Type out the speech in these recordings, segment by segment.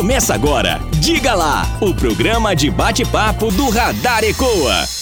Começa agora, Diga lá, o programa de bate-papo do Radar Ecoa.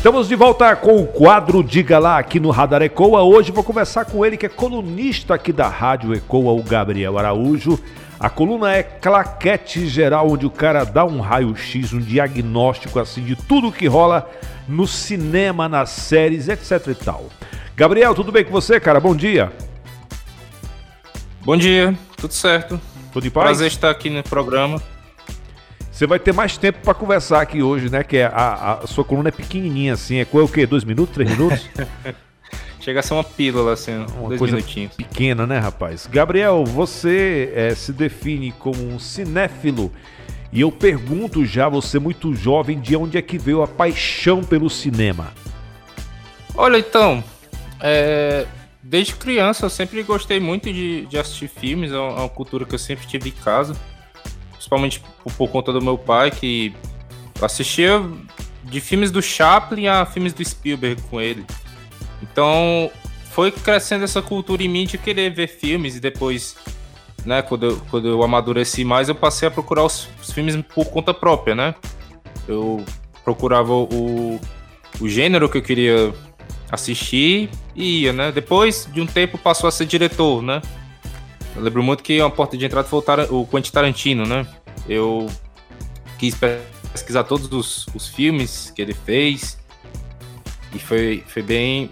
Estamos de volta com o quadro Diga Lá aqui no Radar Ecoa. Hoje vou conversar com ele que é colunista aqui da Rádio Ecoa, o Gabriel Araújo. A coluna é claquete geral, onde o cara dá um raio-x, um diagnóstico assim de tudo que rola no cinema, nas séries, etc e tal. Gabriel, tudo bem com você, cara? Bom dia. Bom dia, tudo certo. Tudo em paz? Prazer estar aqui no programa. Você vai ter mais tempo para conversar aqui hoje, né? Que é a, a, sua coluna é pequenininha assim. É, é o quê? Dois minutos, três minutos? Chega a ser uma pílula, assim, uma dois coisa minutinhos. pequena, né, rapaz? Gabriel, você é, se define como um cinéfilo. E eu pergunto já, você muito jovem, de onde é que veio a paixão pelo cinema? Olha, então, é, desde criança eu sempre gostei muito de, de assistir filmes, é uma cultura que eu sempre tive em casa principalmente por, por, conta do meu pai, que assistia de filmes do Chaplin a filmes do Spielberg com ele. Então foi crescendo essa cultura em mim de querer ver filmes e depois, né, quando eu, quando eu amadureci mais, eu passei a procurar os, os filmes por conta própria, né? Eu procurava o, o gênero que eu queria assistir e ia, né? Depois de um tempo passou a ser diretor, né? Eu lembro muito que uma porta de entrada foi o, Quentin Tarantino, né? Eu quis pesquisar todos os, os filmes que ele fez e foi, foi bem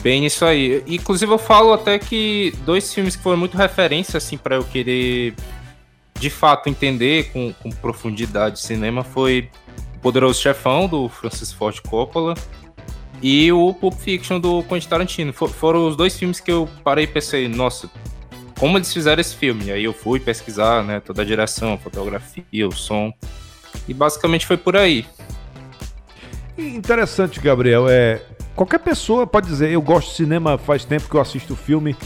bem nisso aí. Inclusive eu falo até que dois filmes que foram muito referência assim para eu querer de fato entender com, com profundidade cinema foi o Poderoso Chefão do Francis Ford Coppola e o Pulp Fiction do Quentin Tarantino. For, foram os dois filmes que eu parei e pensei, nossa, como eles fizeram esse filme. E aí eu fui pesquisar, né, toda a direção, a fotografia, o som. E basicamente foi por aí. Interessante, Gabriel. É, qualquer pessoa pode dizer, eu gosto de cinema faz tempo que eu assisto filme,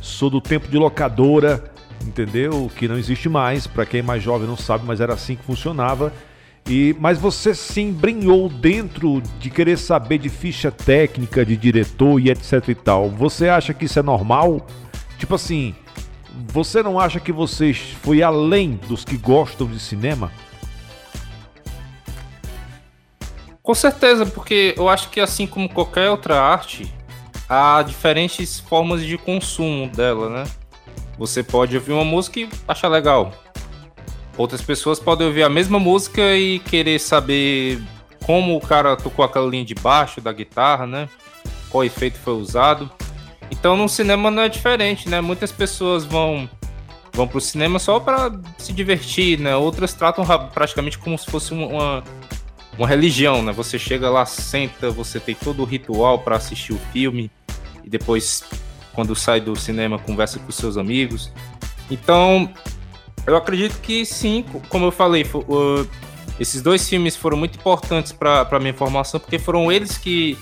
sou do tempo de locadora, entendeu? Que não existe mais, para quem é mais jovem não sabe, mas era assim que funcionava. E, mas você se embrinhou dentro de querer saber de ficha técnica, de diretor e etc e tal. Você acha que isso é normal? Tipo assim, você não acha que você foi além dos que gostam de cinema? Com certeza, porque eu acho que assim como qualquer outra arte, há diferentes formas de consumo dela, né? Você pode ouvir uma música e achar legal. Outras pessoas podem ouvir a mesma música e querer saber como o cara tocou aquela linha de baixo da guitarra, né? Qual efeito foi usado. Então no cinema não é diferente, né? Muitas pessoas vão vão pro cinema só para se divertir, né? Outras tratam praticamente como se fosse uma, uma religião, né? Você chega lá, senta, você tem todo o ritual para assistir o filme e depois quando sai do cinema conversa com seus amigos. Então, eu acredito que sim, como eu falei, uh, esses dois filmes foram muito importantes para minha formação porque foram eles que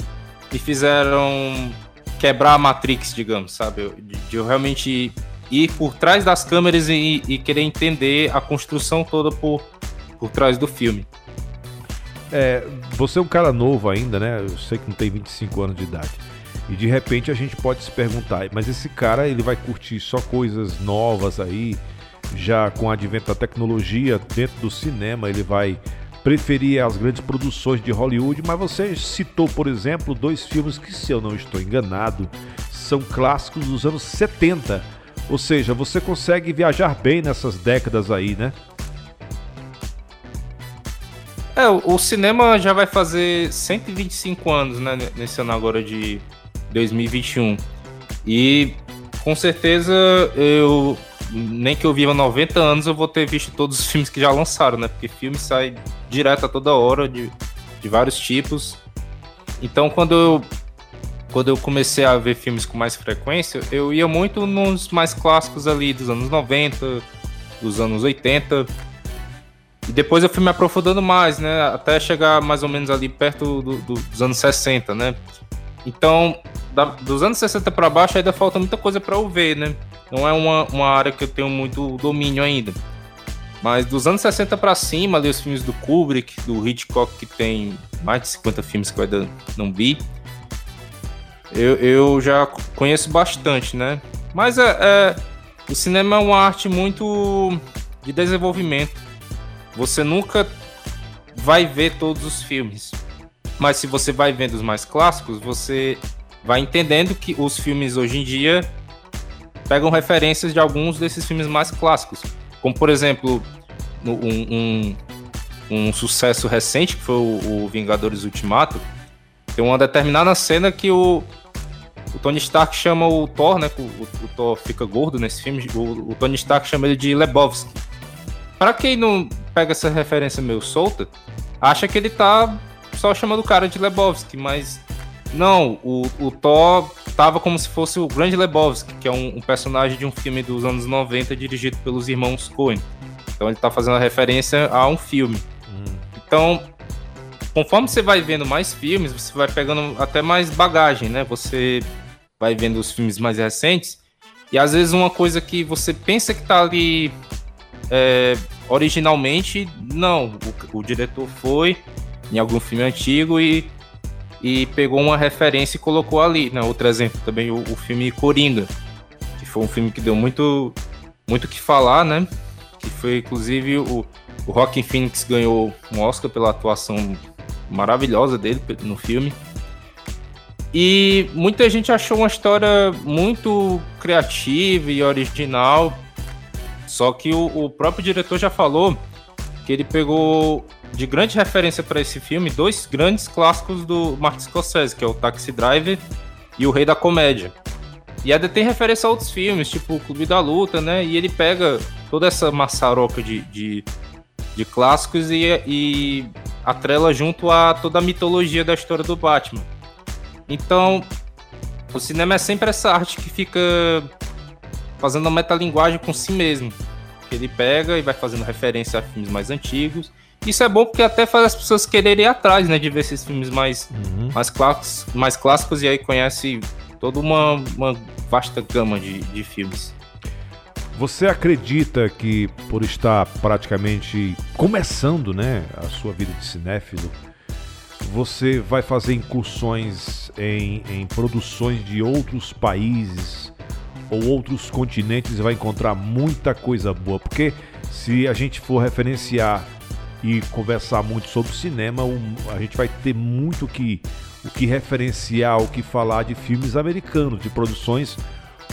me fizeram quebrar a Matrix, digamos, sabe? De, de eu realmente ir por trás das câmeras e, e, querer entender a construção toda por, por trás do filme. É, você é um cara novo ainda, né? Eu sei que não tem 25 anos de idade. E de repente a gente pode se perguntar, mas esse cara ele vai curtir só coisas novas aí, já com o advento da tecnologia dentro do cinema, ele vai preferia as grandes produções de Hollywood, mas você citou, por exemplo, dois filmes que, se eu não estou enganado, são clássicos dos anos 70. Ou seja, você consegue viajar bem nessas décadas aí, né? É, o cinema já vai fazer 125 anos, né, nesse ano agora de 2021. E com certeza eu nem que eu viva 90 anos, eu vou ter visto todos os filmes que já lançaram, né? Porque filme sai direto a toda hora, de, de vários tipos. Então, quando eu, quando eu comecei a ver filmes com mais frequência, eu ia muito nos mais clássicos ali dos anos 90, dos anos 80. E depois eu fui me aprofundando mais, né? Até chegar mais ou menos ali perto do, do, dos anos 60, né? Então, da, dos anos 60 para baixo ainda falta muita coisa para eu ver, né? não é uma, uma área que eu tenho muito domínio ainda. Mas dos anos 60 para cima, ali os filmes do Kubrick, do Hitchcock, que tem mais de 50 filmes que eu ainda não vi, eu, eu já conheço bastante, né? Mas é, é, o cinema é uma arte muito de desenvolvimento. Você nunca vai ver todos os filmes. Mas se você vai vendo os mais clássicos, você vai entendendo que os filmes hoje em dia pegam referências de alguns desses filmes mais clássicos. Como, por exemplo, um, um, um sucesso recente, que foi o, o, Vingadores Ultimato. Tem uma determinada cena que o, o Tony Stark chama o Thor, né? O, o Thor fica gordo nesse filme. O, o, Tony Stark chama ele de Lebowski. Para quem não pega essa referência meio solta, acha que ele tá só chamando o cara de Lebowski, mas não, o, o Thor tava como se fosse o Grande Lebowski, que é um, um, personagem de um filme dos anos 90 dirigido pelos irmãos Coen. Então ele tá fazendo a referência a um filme. Hum. Então, conforme você vai vendo mais filmes, você vai pegando até mais bagagem, né? Você vai vendo os filmes mais recentes e às vezes uma coisa que você pensa que tá ali é, originalmente, não. O, o diretor foi em algum filme antigo e e pegou uma referência e colocou ali. Né? Outro exemplo também, o, o filme Coringa, que foi um filme que deu muito muito que falar, né? Que foi inclusive o, o Rockin' Phoenix ganhou um Oscar pela atuação maravilhosa dele no filme. E muita gente achou uma história muito criativa e original. Só que o, o próprio diretor já falou que ele pegou de grande referência para esse filme dois grandes clássicos do Martin Scorsese, que é o Taxi Driver e o Rei da Comédia. E ainda tem referência a outros filmes, tipo o Clube da Luta, né? E ele pega toda essa maçaroca de, de, de clássicos e, e atrela junto a toda a mitologia da história do Batman. Então, o cinema é sempre essa arte que fica fazendo a metalinguagem com si mesmo. Ele pega e vai fazendo referência a filmes mais antigos isso é bom porque até faz as pessoas quererem ir atrás, né? De ver esses filmes mais, uhum. mais, clássicos, mais clássicos e aí conhece toda uma, uma vasta gama de, de filmes. Você acredita que por estar praticamente começando, né, a sua vida de cinéfilo, você vai fazer incursões em, em produções de outros países ou outros continentes e vai encontrar muita coisa boa? Porque se a gente for referenciar e conversar muito sobre cinema, a gente vai ter muito que, o que referenciar, o que falar de filmes americanos, de produções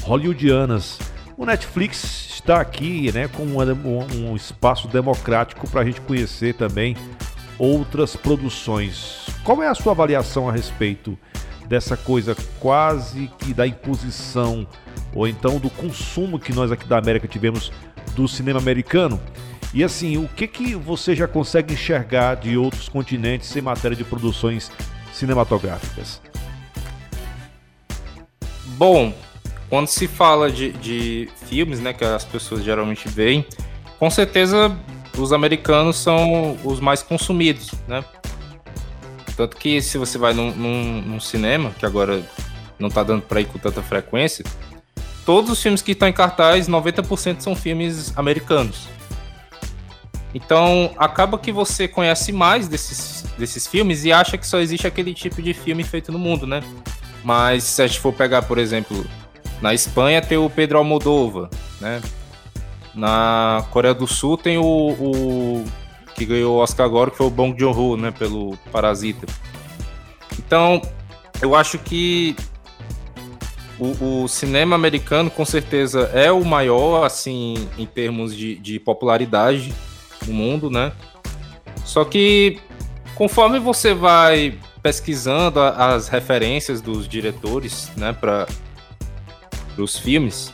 hollywoodianas. O Netflix está aqui né, com um, um espaço democrático para a gente conhecer também outras produções. Qual é a sua avaliação a respeito dessa coisa quase que da imposição ou então do consumo que nós aqui da América tivemos do cinema americano? E assim, o que, que você já consegue enxergar de outros continentes em matéria de produções cinematográficas? Bom, quando se fala de, de filmes, né, que as pessoas geralmente veem, com certeza os americanos são os mais consumidos, né? Tanto que se você vai num, num, num cinema, que agora não tá dando para ir com tanta frequência, todos os filmes que estão em cartaz, 90% são filmes americanos. Então, acaba que você conhece mais desses, desses filmes e acha que só existe aquele tipo de filme feito no mundo, né? Mas se a gente for pegar, por exemplo, na Espanha tem o Pedro Almodóvar, né? Na Coreia do Sul tem o, o que ganhou o Oscar agora, que foi o Bong Joon-ho, né? Pelo Parasita. Então, eu acho que o, o, cinema americano, com certeza, é o maior, assim, em termos de, de popularidade no mundo, né? Só que conforme você vai pesquisando as referências dos diretores, né, para os filmes,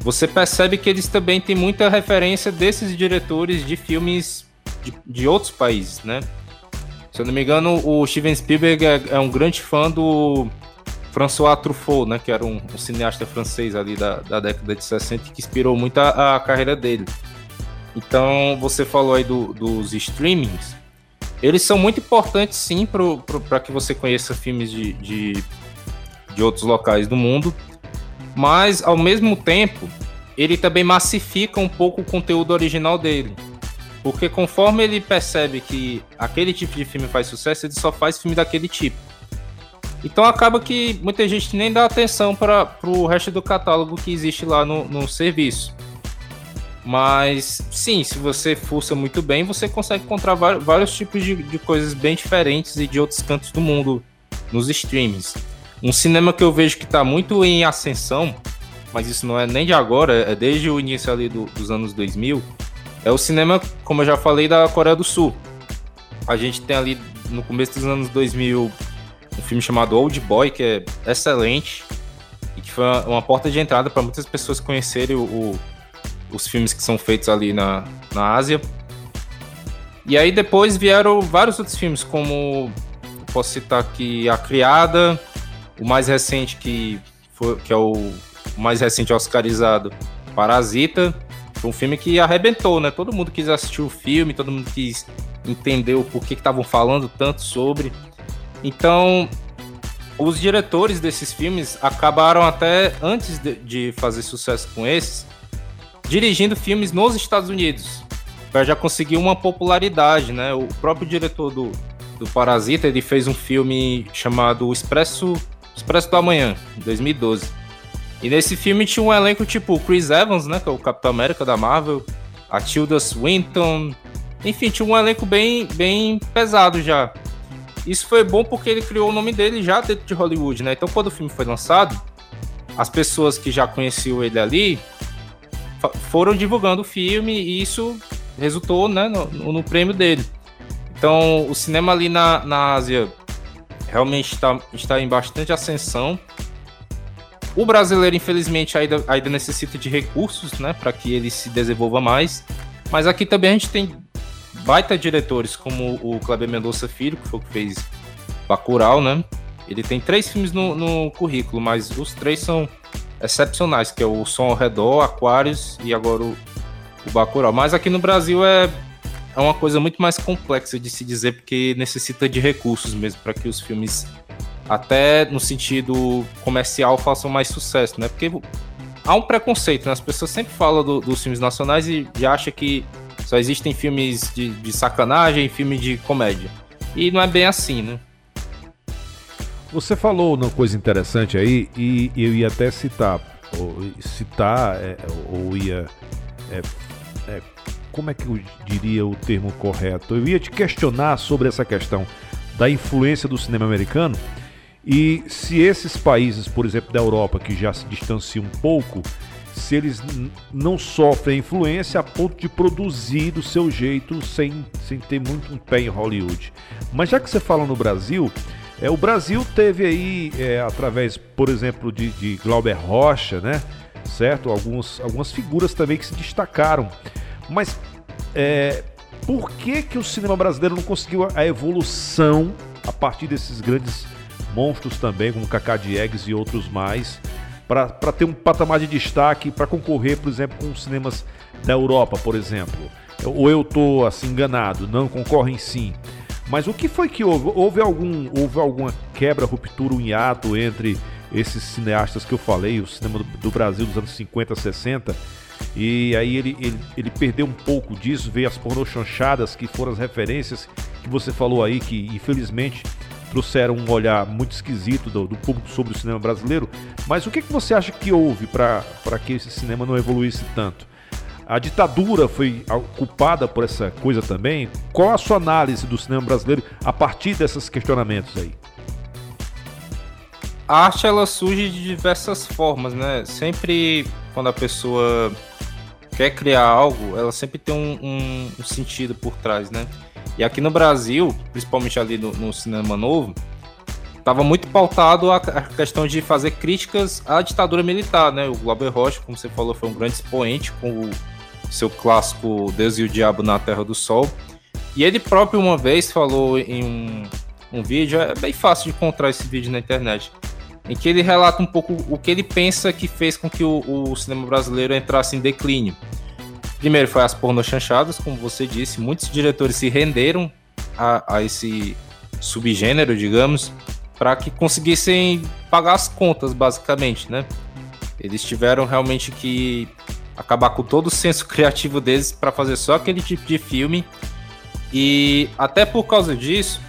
você percebe que eles também têm muita referência desses diretores de filmes de, de outros países, né? Se eu não me engano, o Steven Spielberg é, é um grande fã do François Truffaut, né, que era um, um cineasta francês ali da, da década de 60 que inspirou muito a, a carreira dele. Então, você falou aí do, dos streamings. Eles são muito importantes, sim, para que você conheça filmes de, de, de outros locais do mundo. Mas, ao mesmo tempo, ele também massifica um pouco o conteúdo original dele. Porque conforme ele percebe que aquele tipo de filme faz sucesso, ele só faz filme daquele tipo. Então acaba que muita gente nem dá atenção para o resto do catálogo que existe lá no, no serviço. Mas sim, se você fuça muito bem, você consegue encontrar vários tipos de, de coisas bem diferentes e de outros cantos do mundo nos streams. Um cinema que eu vejo que está muito em ascensão, mas isso não é nem de agora, é desde o início ali do, dos anos 2000, é o cinema, como eu já falei, da Coreia do Sul. A gente tem ali no começo dos anos 2000 um filme chamado Old Boy, que é excelente e que foi uma, uma porta de entrada para muitas pessoas conhecerem o, o, os filmes que são feitos ali na, na Ásia. E aí depois vieram vários outros filmes, como posso citar aqui A Criada, o mais recente que, foi, que é o, mais recente oscarizado, Parasita, foi um filme que arrebentou, né? Todo mundo quis assistir o filme, todo mundo quis entender o porquê que estavam falando tanto sobre. Então, os diretores desses filmes acabaram até antes de, de fazer sucesso com esses, dirigindo filmes nos Estados Unidos, já conseguir uma popularidade, né? O próprio diretor do, do Parasita, ele fez um filme chamado Expresso, Expresso do Amanhã, em 2012. E nesse filme tinha um elenco tipo Chris Evans, né, que é o Capitão América da Marvel, a Tilda Swinton, enfim, tinha um elenco bem, bem pesado já. Isso foi bom porque ele criou o nome dele já dentro de Hollywood, né? Então quando o filme foi lançado, as pessoas que já conheciam ele ali foram divulgando o filme e isso resultou né, no, no prêmio dele. Então o cinema ali na, na Ásia realmente está, está em bastante ascensão. O brasileiro, infelizmente, ainda, ainda necessita de recursos, né, para que ele se desenvolva mais. Mas aqui também a gente tem baita diretores, como o Kleber Mendonça Filho, que foi o que fez Bacurau, né? Ele tem três filmes no, no currículo, mas os três são excepcionais, que é o Som ao Redor, Aquários e agora o, o Bacurau. Mas aqui no Brasil é, é uma coisa muito mais complexa de se dizer, porque necessita de recursos mesmo para que os filmes até no sentido comercial façam mais sucesso, né? Porque há um preconceito, né? As pessoas sempre falam do, dos filmes nacionais e, e acham que só existem filmes de, de sacanagem e filmes de comédia. E não é bem assim, né? Você falou uma coisa interessante aí e eu ia até citar, ou citar, é, ou ia. É, é, como é que eu diria o termo correto? Eu ia te questionar sobre essa questão da influência do cinema americano e se esses países, por exemplo, da Europa, que já se distanciam um pouco, se eles não sofrem influência a ponto de produzir do seu jeito sem, sem ter muito um pé em Hollywood. Mas já que você fala no Brasil, é, o Brasil teve aí, é, através, por exemplo, de, de Glauber Rocha, né? Certo? Alguns, algumas figuras também que se destacaram. Mas é, por que, que o cinema brasileiro não conseguiu a evolução a partir desses grandes monstros também, como Cacá Diegues e outros mais, para ter um patamar de destaque para concorrer, por exemplo, com os cinemas da Europa, por exemplo. Ou eu estou assim enganado, não concorrem sim. Mas o que foi que houve? Houve algum houve alguma quebra, ruptura, um hiato entre esses cineastas que eu falei, o cinema do Brasil dos anos 50, 60, e aí ele, ele, ele perdeu um pouco disso, veio as pornochanchadas, que foram as referências que você falou aí, que infelizmente trouxeram um olhar muito esquisito do, do público sobre o cinema brasileiro. Mas o que, que você acha que houve para que esse cinema não evoluísse tanto? A ditadura foi culpada por essa coisa também? Qual a sua análise do cinema brasileiro a partir desses questionamentos aí? A arte ela surge de diversas formas, né? Sempre quando a pessoa quer criar algo, ela sempre tem um, um, sentido por trás, né? E aqui no Brasil, principalmente ali no, no cinema novo, estava muito pautado a, a, questão de fazer críticas à ditadura militar, né? O Glauber Rocha, como você falou, foi um grande expoente com o seu clássico Deus e o Diabo na Terra do Sol. E ele próprio uma vez falou em um, um vídeo, é bem fácil de encontrar esse vídeo na internet, em que ele relata um pouco o que ele pensa que fez com que o, o cinema brasileiro entrasse em declínio. Primeiro foi as pornochanchadas, como você disse, muitos diretores se renderam a, a esse subgênero, digamos, para que conseguissem pagar as contas, basicamente, né? Eles tiveram realmente que acabar com todo o senso criativo deles para fazer só aquele tipo de filme. E até por causa disso,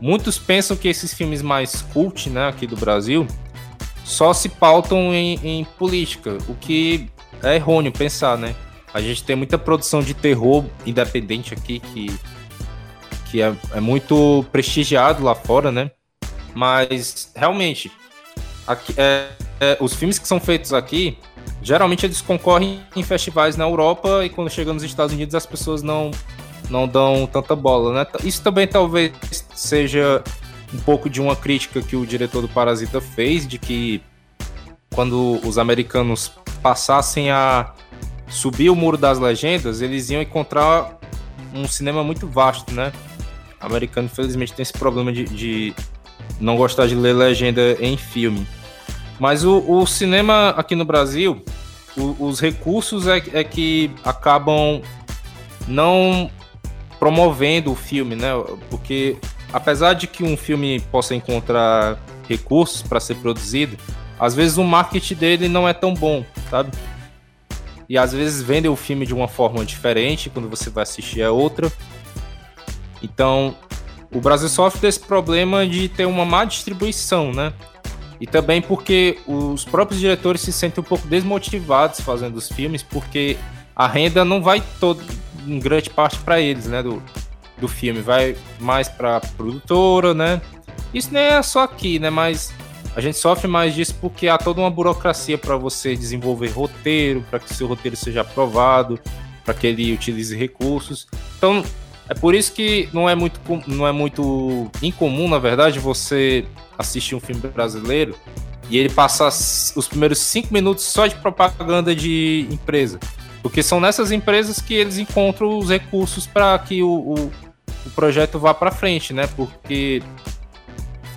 muitos pensam que esses filmes mais cult, né, aqui do Brasil, só se pautam em, em política, o que é errôneo pensar, né? A gente tem muita produção de terror independente aqui que, que é, é muito prestigiado lá fora, né? Mas realmente, aqui, é, é, os filmes que são feitos aqui, geralmente eles concorrem em festivais na Europa e quando chegam nos Estados Unidos as pessoas não, não dão tanta bola, né? Isso também talvez seja um pouco de uma crítica que o diretor do Parasita fez, de que quando os americanos passassem a subir o muro das legendas, eles iam encontrar um cinema muito vasto, né? O americano, infelizmente, tem esse problema de, de não gostar de ler legenda em filme. Mas o, o cinema aqui no Brasil, o, os recursos é, é que acabam não promovendo o filme, né? Porque apesar de que um filme possa encontrar recursos para ser produzido, às vezes o marketing dele não é tão bom, sabe? E às vezes vendem o filme de uma forma diferente, quando você vai assistir é outra. Então, o Brasil sofre desse problema de ter uma má distribuição, né? E também porque os próprios diretores se sentem um pouco desmotivados fazendo os filmes, porque a renda não vai todo, em grande parte para eles, né? Do, do filme, vai mais para produtora, né? Isso nem é só aqui, né? Mas a gente sofre mais disso porque há toda uma burocracia para você desenvolver roteiro, para que seu roteiro seja aprovado, para que ele utilize recursos. Então, é por isso que não é muito, não é muito incomum, na verdade, você assistir um filme brasileiro e ele passar os primeiros cinco minutos só de propaganda de empresa. Porque são nessas empresas que eles encontram os recursos para que o, o, o, projeto vá para frente, né? Porque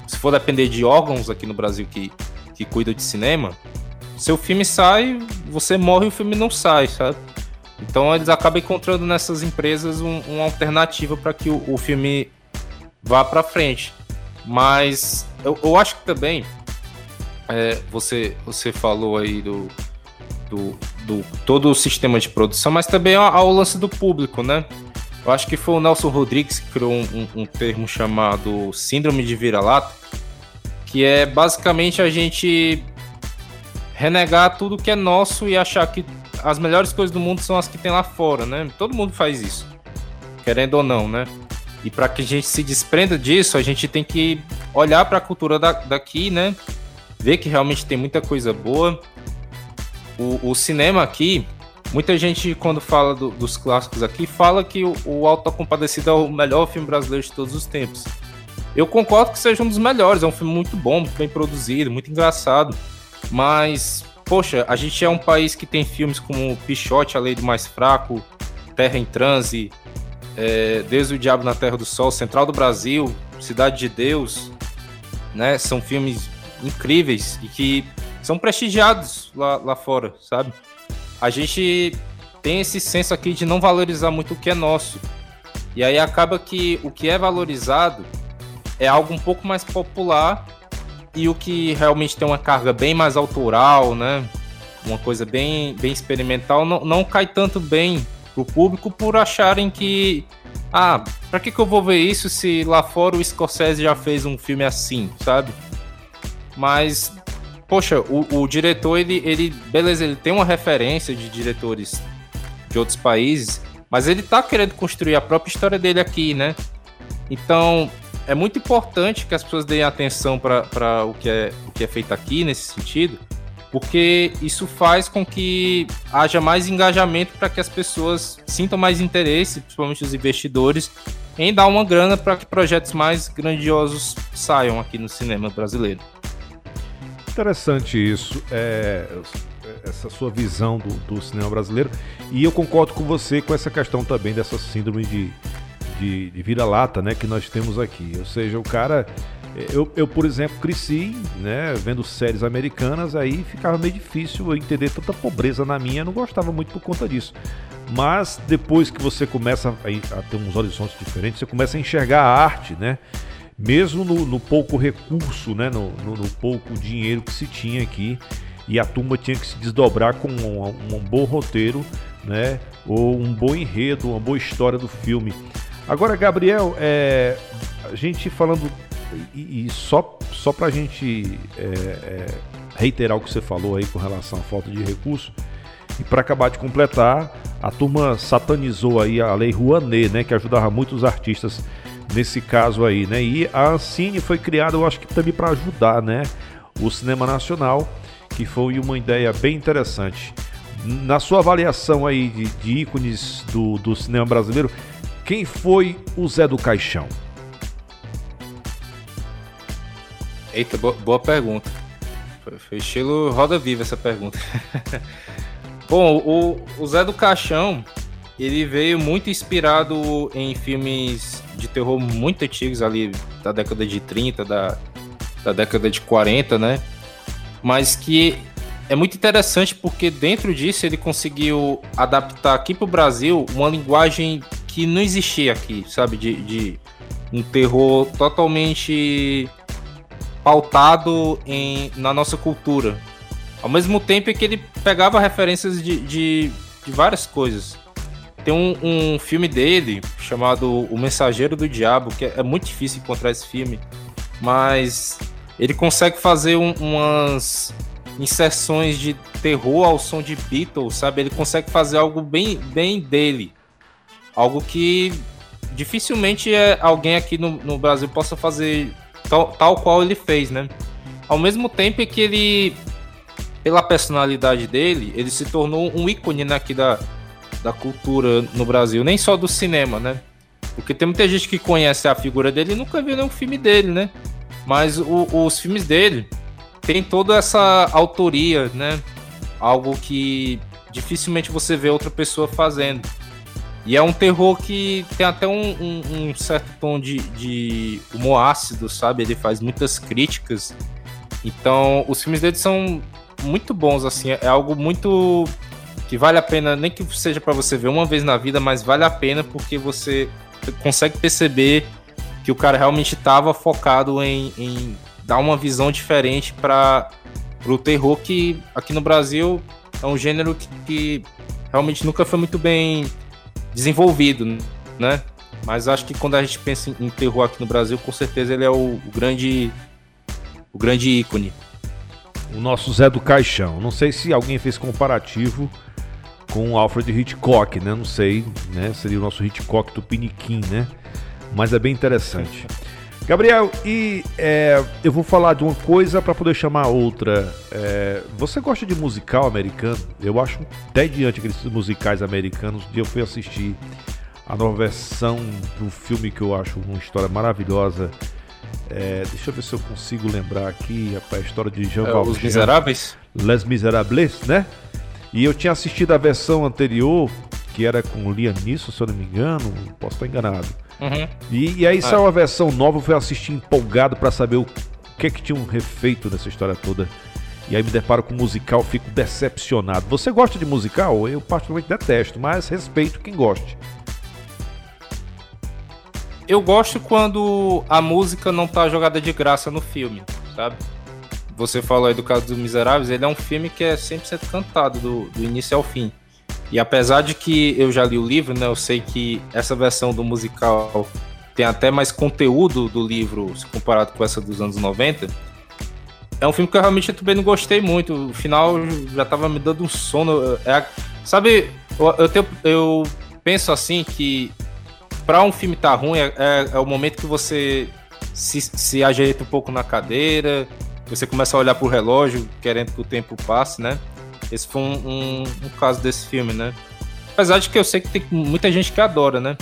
se for depender de órgãos aqui no Brasil que, que cuidam de cinema, seu filme sai, você morre e o filme não sai, sabe? Então eles acabam encontrando nessas empresas um, uma alternativa para que o, o, filme vá para frente. Mas eu, eu, acho que também é, você, você falou aí do, do, do, todo o sistema de produção, mas também ao, lance do público, né? Eu acho que foi o Nelson Rodrigues que criou um, um, um termo chamado síndrome de vira-lata, que é basicamente a gente renegar tudo que é nosso e achar que as melhores coisas do mundo são as que tem lá fora, né? Todo mundo faz isso, querendo ou não, né? E para que a gente se desprenda disso, a gente tem que olhar para a cultura da, daqui, né? Ver que realmente tem muita coisa boa. O, o cinema aqui, muita gente quando fala do, dos clássicos aqui, fala que o, o Alto Compadecido é o melhor filme brasileiro de todos os tempos. Eu concordo que seja um dos melhores, é um filme muito bom, muito bem produzido, muito engraçado. Mas poxa, a gente é um país que tem filmes como Pichote, A Lei do Mais Fraco, Terra em Transe, é, Desde o Diabo na Terra do Sol, Central do Brasil, Cidade de Deus, né? São filmes incríveis e que são prestigiados lá, lá fora, sabe? A gente tem esse senso aqui de não valorizar muito o que é nosso. E aí acaba que o que é valorizado é algo um pouco mais popular e o que realmente tem uma carga bem mais autoral, né? Uma coisa bem, bem experimental, não, não cai tanto bem pro público por acharem que ah, pra que, que eu vou ver isso se lá fora o Scorsese já fez um filme assim, sabe? Mas, poxa, o, o diretor, ele, ele, beleza, ele tem uma referência de diretores de outros países, mas ele tá querendo construir a própria história dele aqui, né? Então, é muito importante que as pessoas deem atenção para o, que é, o que é feito aqui nesse sentido, porque isso faz com que haja mais engajamento para que as pessoas sintam mais interesse, principalmente os investidores, em dar uma grana para que projetos mais grandiosos saiam aqui no cinema brasileiro. Interessante isso, é, essa sua visão do, do cinema brasileiro, e eu concordo com você com essa questão também dessa síndrome de de, de vira-lata né, que nós temos aqui. Ou seja, o cara. Eu, eu, por exemplo, cresci né, vendo séries americanas, aí ficava meio difícil eu entender tanta pobreza na minha, não gostava muito por conta disso. Mas depois que você começa a, a ter uns horizontes diferentes, você começa a enxergar a arte, né? Mesmo no, no pouco recurso, né? No, no, no pouco dinheiro que se tinha aqui. e a turma tinha que se desdobrar com um, um bom roteiro, né? Ou um bom enredo, uma boa história do filme. Agora, Gabriel, é, a gente falando e, e só só para a gente é, é, reiterar o que você falou aí com relação à falta de recurso e para acabar de completar, a turma satanizou aí a lei Rouanet, né, que ajudava muitos artistas nesse caso aí, né? E a Ancine foi criada, eu acho que também para ajudar, né, o cinema nacional, que foi uma ideia bem interessante. Na sua avaliação aí de, de ícones do, do cinema brasileiro, quem foi o Zé do Caixão? Eita, boa, boa pergunta. Foi, estilo Roda Viva essa pergunta. Bom, o, o Zé do Caixão, ele veio muito inspirado em filmes de terror muito antigos ali da década de 30, da, da década de 40, né? Mas que é muito interessante porque dentro disso ele conseguiu adaptar aqui para o Brasil uma linguagem que não existia aqui, sabe? De, de um terror totalmente pautado em, na nossa cultura. Ao mesmo tempo que ele pegava referências de, de, de várias coisas. Tem um, um, filme dele chamado O Mensageiro do Diabo, que é, é muito difícil encontrar esse filme, mas ele consegue fazer um, umas inserções de terror ao som de Beatles, sabe? Ele consegue fazer algo bem, bem dele. Algo que dificilmente é alguém aqui no, no Brasil possa fazer tal, tal qual ele fez, né? Ao mesmo tempo que ele, pela personalidade dele, ele se tornou um ícone né, aqui da, da cultura no Brasil, nem só do cinema, né? Porque tem muita gente que conhece a figura dele e nunca viu nenhum filme dele, né? Mas o, os filmes dele tem toda essa autoria, né? Algo que dificilmente você vê outra pessoa fazendo. E é um terror que tem até um, um, um certo tom de, de, humor ácido, sabe? Ele faz muitas críticas. Então, os filmes dele são muito bons, assim. É algo muito que vale a pena, nem que seja para você ver uma vez na vida, mas vale a pena porque você consegue perceber que o cara realmente estava focado em, em, dar uma visão diferente para o terror que aqui no Brasil é um gênero que, que realmente nunca foi muito bem desenvolvido, né? Mas acho que quando a gente pensa em terror aqui no Brasil, com certeza ele é o, o grande o grande ícone. O nosso Zé do Caixão. Não sei se alguém fez comparativo com o Alfred Hitchcock, né? Não sei, né? Seria o nosso Hitchcock do Piniquim, né? Mas é bem interessante. Gabriel, e é, eu vou falar de uma coisa para poder chamar outra. É, você gosta de musical americano? Eu acho até diante aqueles musicais americanos. Um dia eu fui assistir a nova versão do filme que eu acho uma história maravilhosa. É, deixa eu ver se eu consigo lembrar aqui rapaz, a história de Jean é, Valjean. Os Miseráveis? Les Miserables, né? E eu tinha assistido a versão anterior, que era com Liam Neeson, se eu não me engano, posso estar enganado. Uhum. E, e, aí saiu a versão nova, eu fui assistir empolgado para saber o que é que tinham refeito nessa história toda. E aí me deparo com musical, fico decepcionado. Você gosta de musical? Eu particularmente detesto, mas respeito quem goste. Eu gosto quando a música não tá jogada de graça no filme, sabe? Você falou aí do caso dos Miseráveis, ele é um filme que é 100% cantado do, do início ao fim. E apesar de que eu já li o livro, né, eu sei que essa versão do musical tem até mais conteúdo do livro se comparado com essa dos anos 90. É um filme que eu realmente também não gostei muito. O final já tava me dando um sono. É, sabe, eu, eu, tenho, eu penso assim que para um filme tá ruim é, é, é, o momento que você se, se ajeita um pouco na cadeira, você começa a olhar pro relógio, querendo que o tempo passe, né? Esse foi um, um, um, caso desse filme, né? Apesar de que eu sei que tem muita gente que adora, né?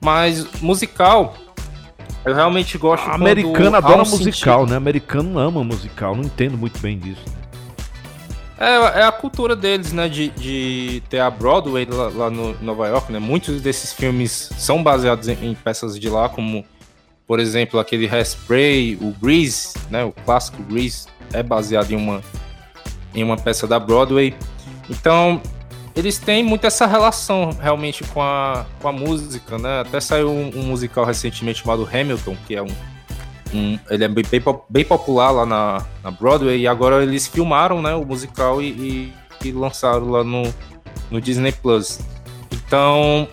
Mas musical, eu realmente gosto. A americana adora musical, sentido. né? Americano ama musical, não entendo muito bem disso. É, é a cultura deles, né? De, de ter a Broadway lá, lá no Nova York, né? Muitos desses filmes são baseados em, em peças de lá, como por exemplo aquele Hairspray, o Grease, né? O clássico Grease é baseado em uma em uma peça da Broadway. Então, eles têm muito essa relação realmente com a, com a música, né? Até saiu um, um musical recentemente chamado Hamilton, que é um, um, ele é bem, bem, popular lá na, na, Broadway e agora eles filmaram né, o musical e, e, e lançaram lá no, no Disney Plus. Então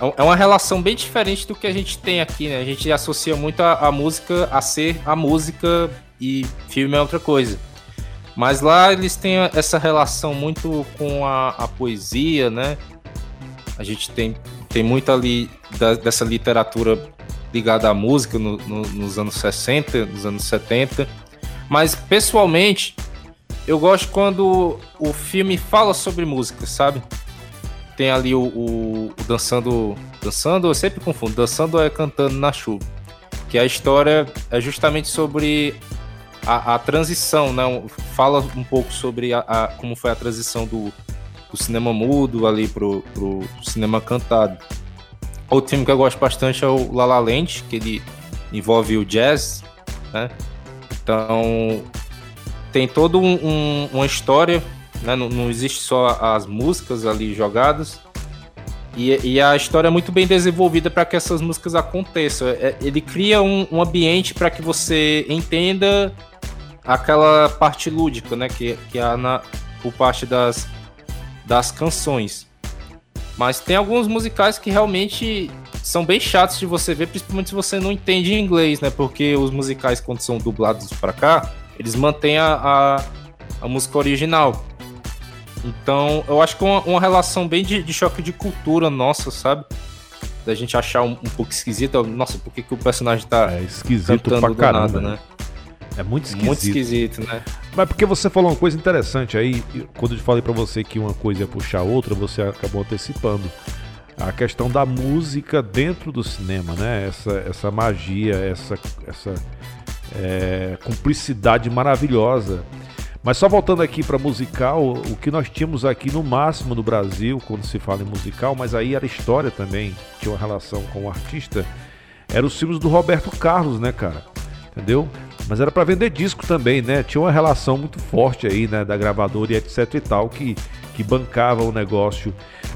é, é uma relação bem diferente do que a gente tem aqui, né? A gente associa muito a, a música a ser a música e filme é outra coisa. Mas lá eles têm essa relação muito com a, a poesia, né? A gente tem, tem muito ali da, dessa literatura ligada à música no, no, nos anos 60, nos anos 70. Mas pessoalmente, eu gosto quando o filme fala sobre música, sabe? tem ali o, o, o, dançando. Dançando, eu sempre confundo, dançando é cantando na chuva. Que a história é justamente sobre a, a transição, né? Fala um pouco sobre a, a, como foi a transição do, do cinema mudo ali pro, pro cinema cantado. Outro filme que eu gosto bastante é o La La Land, que ele envolve o jazz, né? Então tem toda um, um, uma história né? Não, não, existe só as músicas ali jogadas. E, e a história é muito bem desenvolvida para que essas músicas aconteçam. É, ele cria um, um ambiente para que você entenda aquela parte lúdica, né? Que, que há na, por parte das, das canções. Mas tem alguns musicais que realmente são bem chatos de você ver, principalmente se você não entende inglês, né? Porque os musicais, quando são dublados para cá, eles mantêm a, a, a música original. Então, eu acho que é uma, uma relação bem de, de, choque de cultura nossa, sabe? Da gente achar um, um pouco esquisito. Nossa, por que, que o personagem tá é esquisito pra caramba, nada, né? É muito esquisito. Muito esquisito, né? Mas porque você falou uma coisa interessante aí, quando eu falei para você que uma coisa ia puxar a outra, você acabou antecipando. A questão da música dentro do cinema, né? Essa, essa magia, essa, essa é, cumplicidade maravilhosa mas só voltando aqui para musical, o que nós tínhamos aqui no máximo no Brasil, quando se fala em musical, mas aí era história também, tinha uma relação com o artista, eram os filmes do Roberto Carlos, né, cara? Entendeu? Mas era para vender disco também, né? Tinha uma relação muito forte aí, né, da gravadora e etc e tal, que, que bancava o negócio.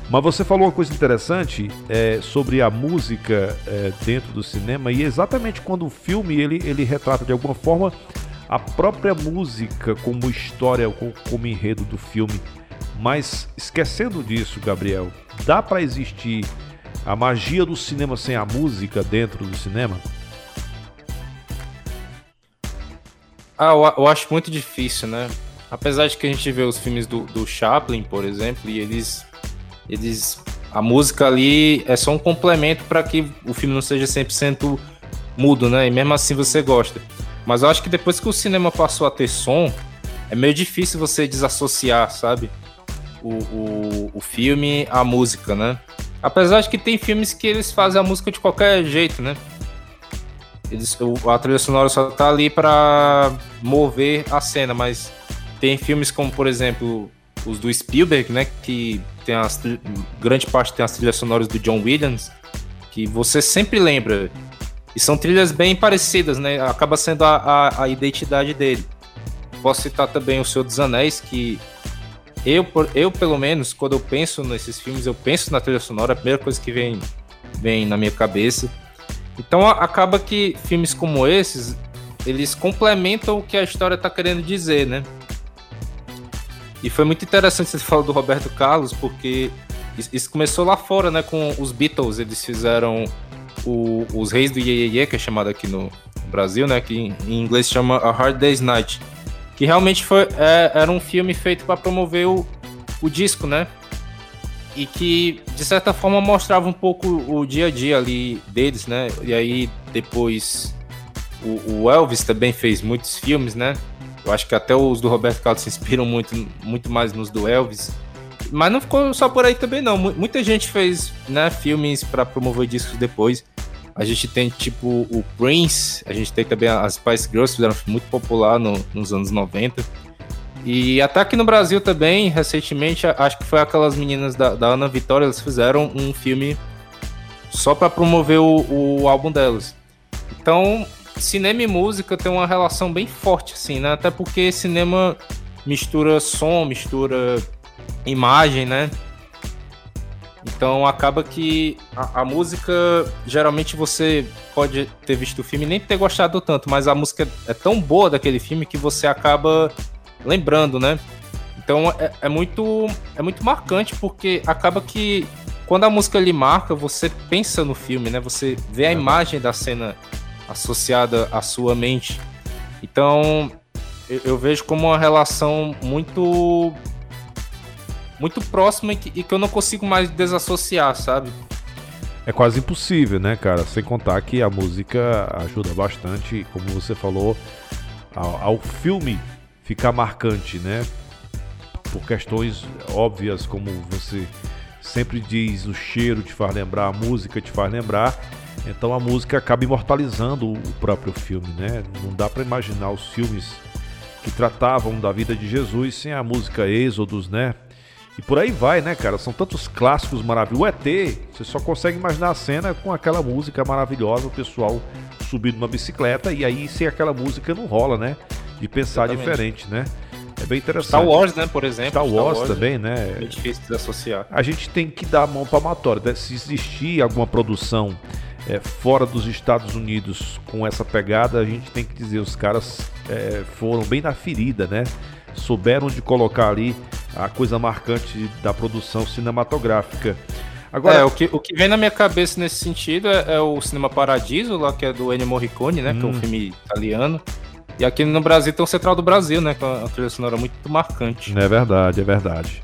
Mas você falou uma coisa interessante é, sobre a música é, dentro do cinema e exatamente quando o filme ele, ele retrata de alguma forma a própria música como história, como enredo do filme. Mas esquecendo disso, Gabriel, dá para existir a magia do cinema sem a música dentro do cinema? Ah, eu, eu acho muito difícil, né? Apesar de que a gente vê os filmes do, do Chaplin, por exemplo, e eles, eles. A música ali é só um complemento para que o filme não seja 100% mudo, né? E mesmo assim você gosta. Mas eu acho que depois que o cinema passou a ter som, é meio difícil você desassociar, sabe? O, o, o filme à música, né? Apesar de que tem filmes que eles fazem a música de qualquer jeito, né? Eles, a trilha sonora só tá ali para mover a cena, mas tem filmes como, por exemplo, os do Spielberg, né? Que tem as, grande parte tem as trilhas sonoras do John Williams, que você sempre lembra e são trilhas bem parecidas, né? Acaba sendo a, a, a identidade dele. Posso citar também O Senhor dos Anéis, que eu, eu, pelo menos, quando eu penso nesses filmes, eu penso na trilha sonora, a primeira coisa que vem, vem na minha cabeça. Então acaba que filmes como esses, eles complementam o que a história está querendo dizer, né? E foi muito interessante você falar do Roberto Carlos, porque isso começou lá fora, né? Com os Beatles, eles fizeram o, os Reis do Ye, que é chamado aqui no Brasil, né? Que em inglês chama A Hard Day's Night. Que realmente foi, é, era um filme feito para promover o, o disco, né? E que, de certa forma, mostrava um pouco o dia a dia ali deles, né? E aí, depois, o, o Elvis também fez muitos filmes, né? Eu acho que até os do Roberto Carlos se inspiram muito, muito mais nos do Elvis. Mas não ficou só por aí também, não. Muita gente fez né, filmes para promover discos depois. A gente tem, tipo, o Prince, a gente tem também as Spice Girls, que fizeram um muito popular no, nos anos 90. E até aqui no Brasil também, recentemente, acho que foi aquelas meninas da, da Ana Vitória, elas fizeram um filme só para promover o, o álbum delas. Então, cinema e música tem uma relação bem forte, assim, né? Até porque cinema mistura som, mistura imagem, né? Então acaba que a, a, música, geralmente você pode ter visto o filme e nem ter gostado tanto, mas a música é tão boa daquele filme que você acaba lembrando, né? Então é, é muito é muito marcante porque acaba que quando a música lhe marca, você pensa no filme, né? Você vê a imagem da cena associada à sua mente. Então eu, eu vejo como uma relação muito muito próxima e que, e que eu não consigo mais desassociar, sabe? É quase impossível, né, cara? Sem contar que a música ajuda bastante, como você falou, ao, ao filme ficar marcante, né? Por questões óbvias, como você sempre diz, o cheiro te faz lembrar, a música te faz lembrar. Então a música acaba imortalizando o próprio filme, né? Não dá para imaginar os filmes que tratavam da vida de Jesus sem a música Êxodos, né? E por aí vai, né, cara? São tantos clássicos maravilhosos. O ET, você só consegue imaginar a cena com aquela música maravilhosa, o pessoal subindo numa bicicleta, e aí sem aquela música não rola, né? De pensar Exatamente. diferente, né? É bem interessante. Star Wars, né, por exemplo. Star Wars, Star Wars também, né? É difícil de associar. A gente tem que dar a mão palmatória. Né? Se existir alguma produção é, fora dos Estados Unidos com essa pegada, a gente tem que dizer, os caras é, foram bem na ferida, né? Souberam de colocar ali a coisa marcante da produção cinematográfica. Agora, é, o, que, o que vem na minha cabeça nesse sentido é, é o Cinema Paradiso, lá que é do Ennio Morricone, né? Hum. Que é um hum. filme italiano. E aqui no Brasil tem o Central do Brasil, né? Que é uma trilha sonora muito marcante. É verdade, é verdade.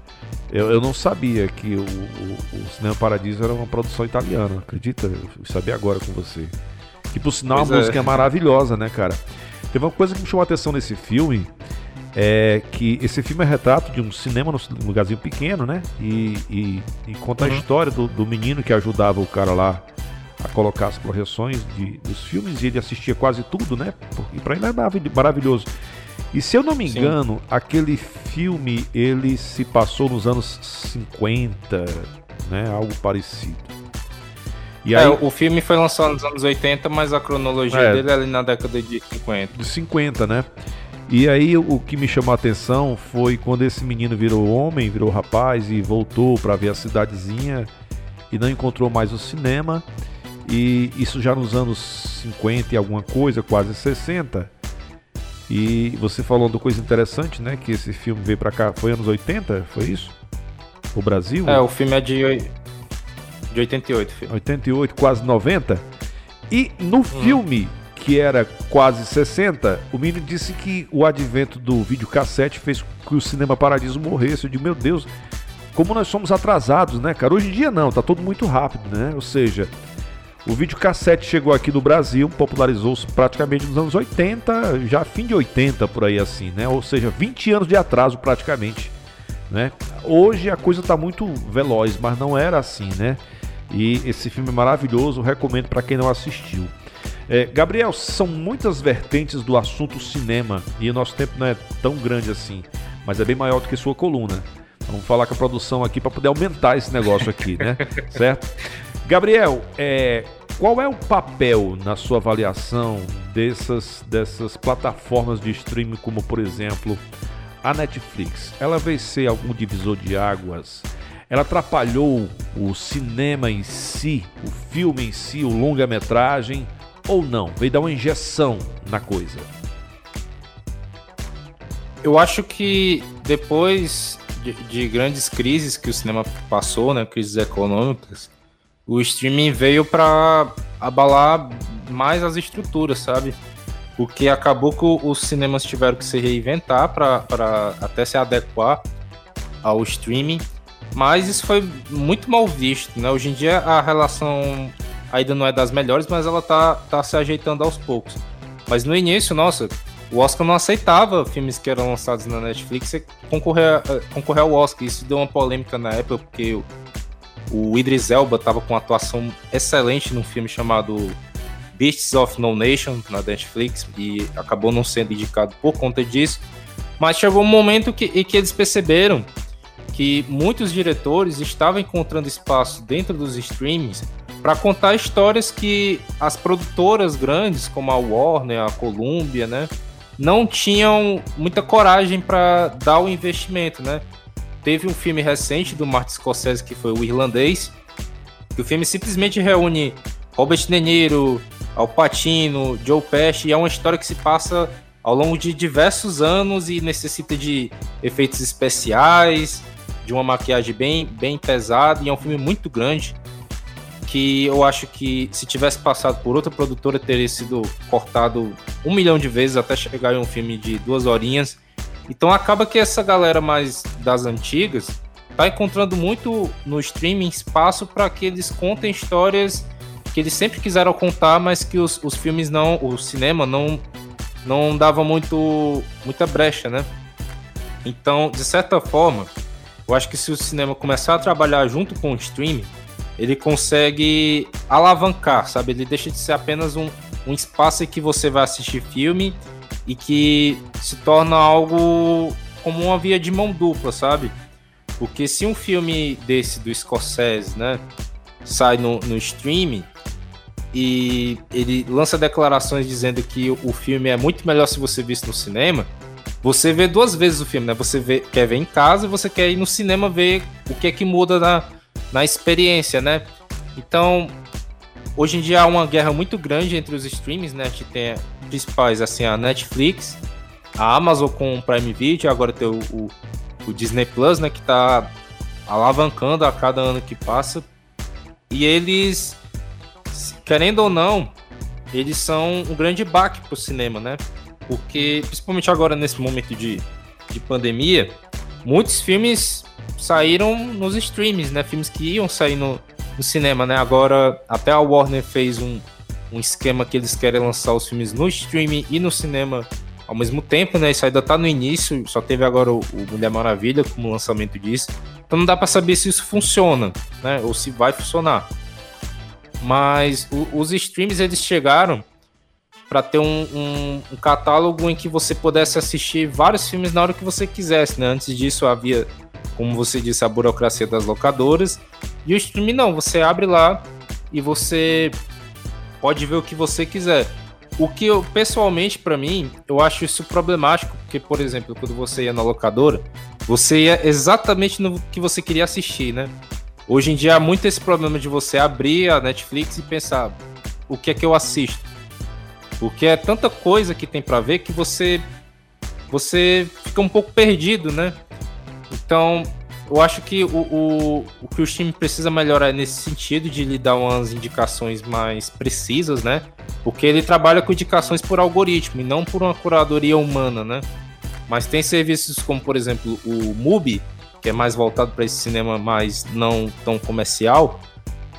Eu, eu não sabia que o, o, o, Cinema Paradiso era uma produção italiana, acredita? Eu sabia agora com você. Que por sinal pois a é. música é maravilhosa, né, cara? Teve uma coisa que me chamou a atenção nesse filme, é que esse filme é retrato de um cinema num lugarzinho pequeno, né? E, e, e conta uhum. a história do, do, menino que ajudava o cara lá a colocar as projeções de, dos filmes e ele assistia quase tudo, né? E para ele é maravilhoso. E se eu não me engano, Sim. aquele filme ele se passou nos anos 50, né? Algo parecido. E aí, é, o filme foi lançado nos anos 80, mas a cronologia é, dele é ali na década de 50. De 50, né? E aí o que me chamou a atenção foi quando esse menino virou homem, virou rapaz e voltou para ver a cidadezinha e não encontrou mais o cinema. E isso já nos anos 50 e alguma coisa, quase 60. E você falando coisa interessante, né? Que esse filme veio para cá, foi anos 80, foi isso? O Brasil? É, o filme é de, de 88. Filho. 88, quase 90. E no hum. filme que era quase 60, o menino disse que o advento do videocassete fez com que o Cinema Paradiso morresse. Eu digo, meu Deus, como nós somos atrasados, né, cara? Hoje em dia não, tá tudo muito rápido, né? Ou seja, o videocassete chegou aqui no Brasil, popularizou-se praticamente nos anos 80, já fim de 80 por aí assim, né? Ou seja, 20 anos de atraso praticamente, né? Hoje a coisa tá muito veloz, mas não era assim, né? E esse filme é maravilhoso, recomendo para quem não assistiu. É, Gabriel, são muitas vertentes do assunto cinema e o nosso tempo não é tão grande assim, mas é bem maior do que sua coluna. Vamos falar com a produção aqui para poder aumentar esse negócio aqui, né? certo? Gabriel, é, qual é o papel na sua avaliação dessas, dessas plataformas de streaming, como por exemplo a Netflix? Ela veio ser algum divisor de águas? Ela atrapalhou o cinema em si, o filme em si, o longa-metragem? ou não? Veio dar uma injeção na coisa? Eu acho que depois de, de grandes crises que o cinema passou, né, crises econômicas, o streaming veio para abalar mais as estruturas, sabe? O que acabou que os cinemas tiveram que se reinventar para até se adequar ao streaming, mas isso foi muito mal visto, né? Hoje em dia a relação ainda não é das melhores, mas ela tá, tá se ajeitando aos poucos. Mas no início, nossa, o Oscar não aceitava filmes que eram lançados na Netflix concorrer, eh, concorrer ao Oscar. Isso deu uma polêmica na época, porque o, Idris Elba estava com uma atuação excelente num filme chamado Beasts of No Nation na Netflix e acabou não sendo indicado por conta disso. Mas chegou um momento que, em que eles perceberam que muitos diretores estavam encontrando espaço dentro dos streamings para contar histórias que as produtoras grandes, como a Warner, a Columbia, né, não tinham muita coragem para dar o investimento, né? Teve um filme recente do Martin Scorsese que foi o Irlandês, que o filme simplesmente reúne Robert De Niro, Al Pacino, Joe Pesci, e é uma história que se passa ao longo de diversos anos e necessita de efeitos especiais, de uma maquiagem bem, bem pesada, e é um filme muito grande que eu acho que se tivesse passado por outra produtora teria sido cortado um milhão de vezes até chegar em um filme de duas horinhas. Então acaba que essa galera mais das antigas tá encontrando muito no streaming espaço para que eles contem histórias que eles sempre quiseram contar, mas que os, os filmes não, o cinema não não dava muito muita brecha, né? Então, de certa forma, eu acho que se o cinema começar a trabalhar junto com o streaming, ele consegue alavancar, sabe? Ele deixa de ser apenas um, um espaço em que você vai assistir filme e que se torna algo como uma via de mão dupla, sabe? Porque se um filme desse do Scorsese, né, sai no, no streaming e ele lança declarações dizendo que o filme é muito melhor se você visse no cinema, você vê duas vezes o filme, né? Você vê, quer ver em casa e você quer ir no cinema ver o que é que muda na, na experiência, né? Então, hoje em dia há uma guerra muito grande entre os streams, né? A gente tem principais, assim, a Netflix, a Amazon com o Prime Video, agora tem o, o, o Disney Plus, né? Que tá alavancando a cada ano que passa. E eles, querendo ou não, eles são um grande baque pro cinema, né? Porque, principalmente agora nesse momento de, de pandemia, muitos filmes saíram nos streams, né? Filmes que iam sair no, no cinema, né? Agora, até a Warner fez um, um esquema que eles querem lançar os filmes no streaming e no cinema ao mesmo tempo, né? Isso ainda tá no início, só teve agora o, Mulher Maravilha como lançamento disso. Então não dá para saber se isso funciona, né? Ou se vai funcionar. Mas o, os streams eles chegaram para ter um, um, um, catálogo em que você pudesse assistir vários filmes na hora que você quisesse, né? Antes disso havia como você disse, a burocracia das locadoras. E o streaming não, você abre lá e você pode ver o que você quiser. O que eu, pessoalmente, para mim, eu acho isso problemático, porque, por exemplo, quando você ia na locadora, você ia exatamente no que você queria assistir, né? Hoje em dia há muito esse problema de você abrir a Netflix e pensar o que é que eu assisto. Porque é tanta coisa que tem para ver que você você fica um pouco perdido, né? Então, eu acho que o, o, o que o time precisa melhorar é nesse sentido de lhe dar umas indicações mais precisas, né? Porque ele trabalha com indicações por algoritmo e não por uma curadoria humana, né? Mas tem serviços como, por exemplo, o MUBI, que é mais voltado para esse cinema mais não tão comercial,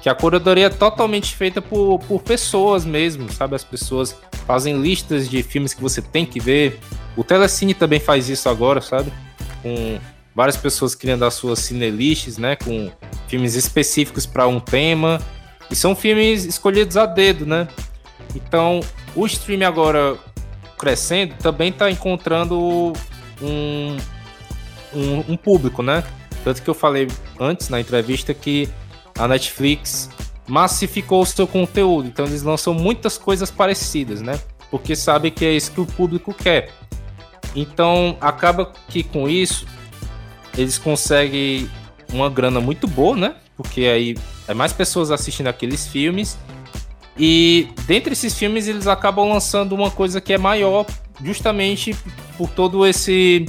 que a curadoria é totalmente feita por, por pessoas mesmo, sabe? As pessoas fazem listas de filmes que você tem que ver. O Telecine também faz isso agora, sabe? Com várias pessoas criando as suas cinelists, né, com filmes específicos para um tema, e são filmes escolhidos a dedo, né? Então, o stream agora crescendo também está encontrando um, um, um, público, né? Tanto que eu falei antes na entrevista que a Netflix massificou o seu conteúdo, então eles lançam muitas coisas parecidas, né? Porque sabe que é isso que o público quer. Então, acaba que com isso eles conseguem uma grana muito boa, né? Porque aí é mais pessoas assistindo aqueles filmes. E dentre esses filmes eles acabam lançando uma coisa que é maior, justamente por todo esse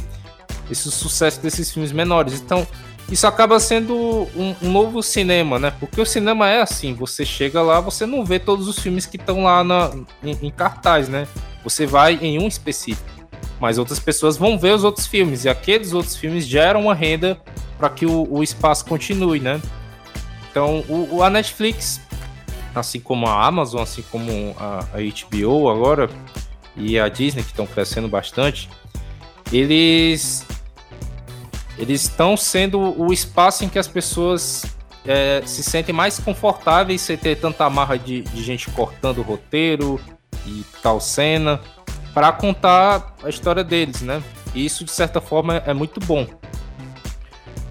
esse sucesso desses filmes menores. Então, isso acaba sendo um, um, novo cinema, né? Porque o cinema é assim, você chega lá, você não vê todos os filmes que estão lá na, em, em cartaz, né? Você vai em um específico mas outras pessoas vão ver os outros filmes e aqueles outros filmes geram uma renda para que o, o, espaço continue, né? Então, o, a Netflix, assim como a Amazon, assim como a, a HBO agora e a Disney que estão crescendo bastante, eles eles estão sendo o espaço em que as pessoas é, se sentem mais confortáveis sem ter tanta amarra de, de gente cortando o roteiro e tal cena para contar a história deles, né? E isso de certa forma é muito bom.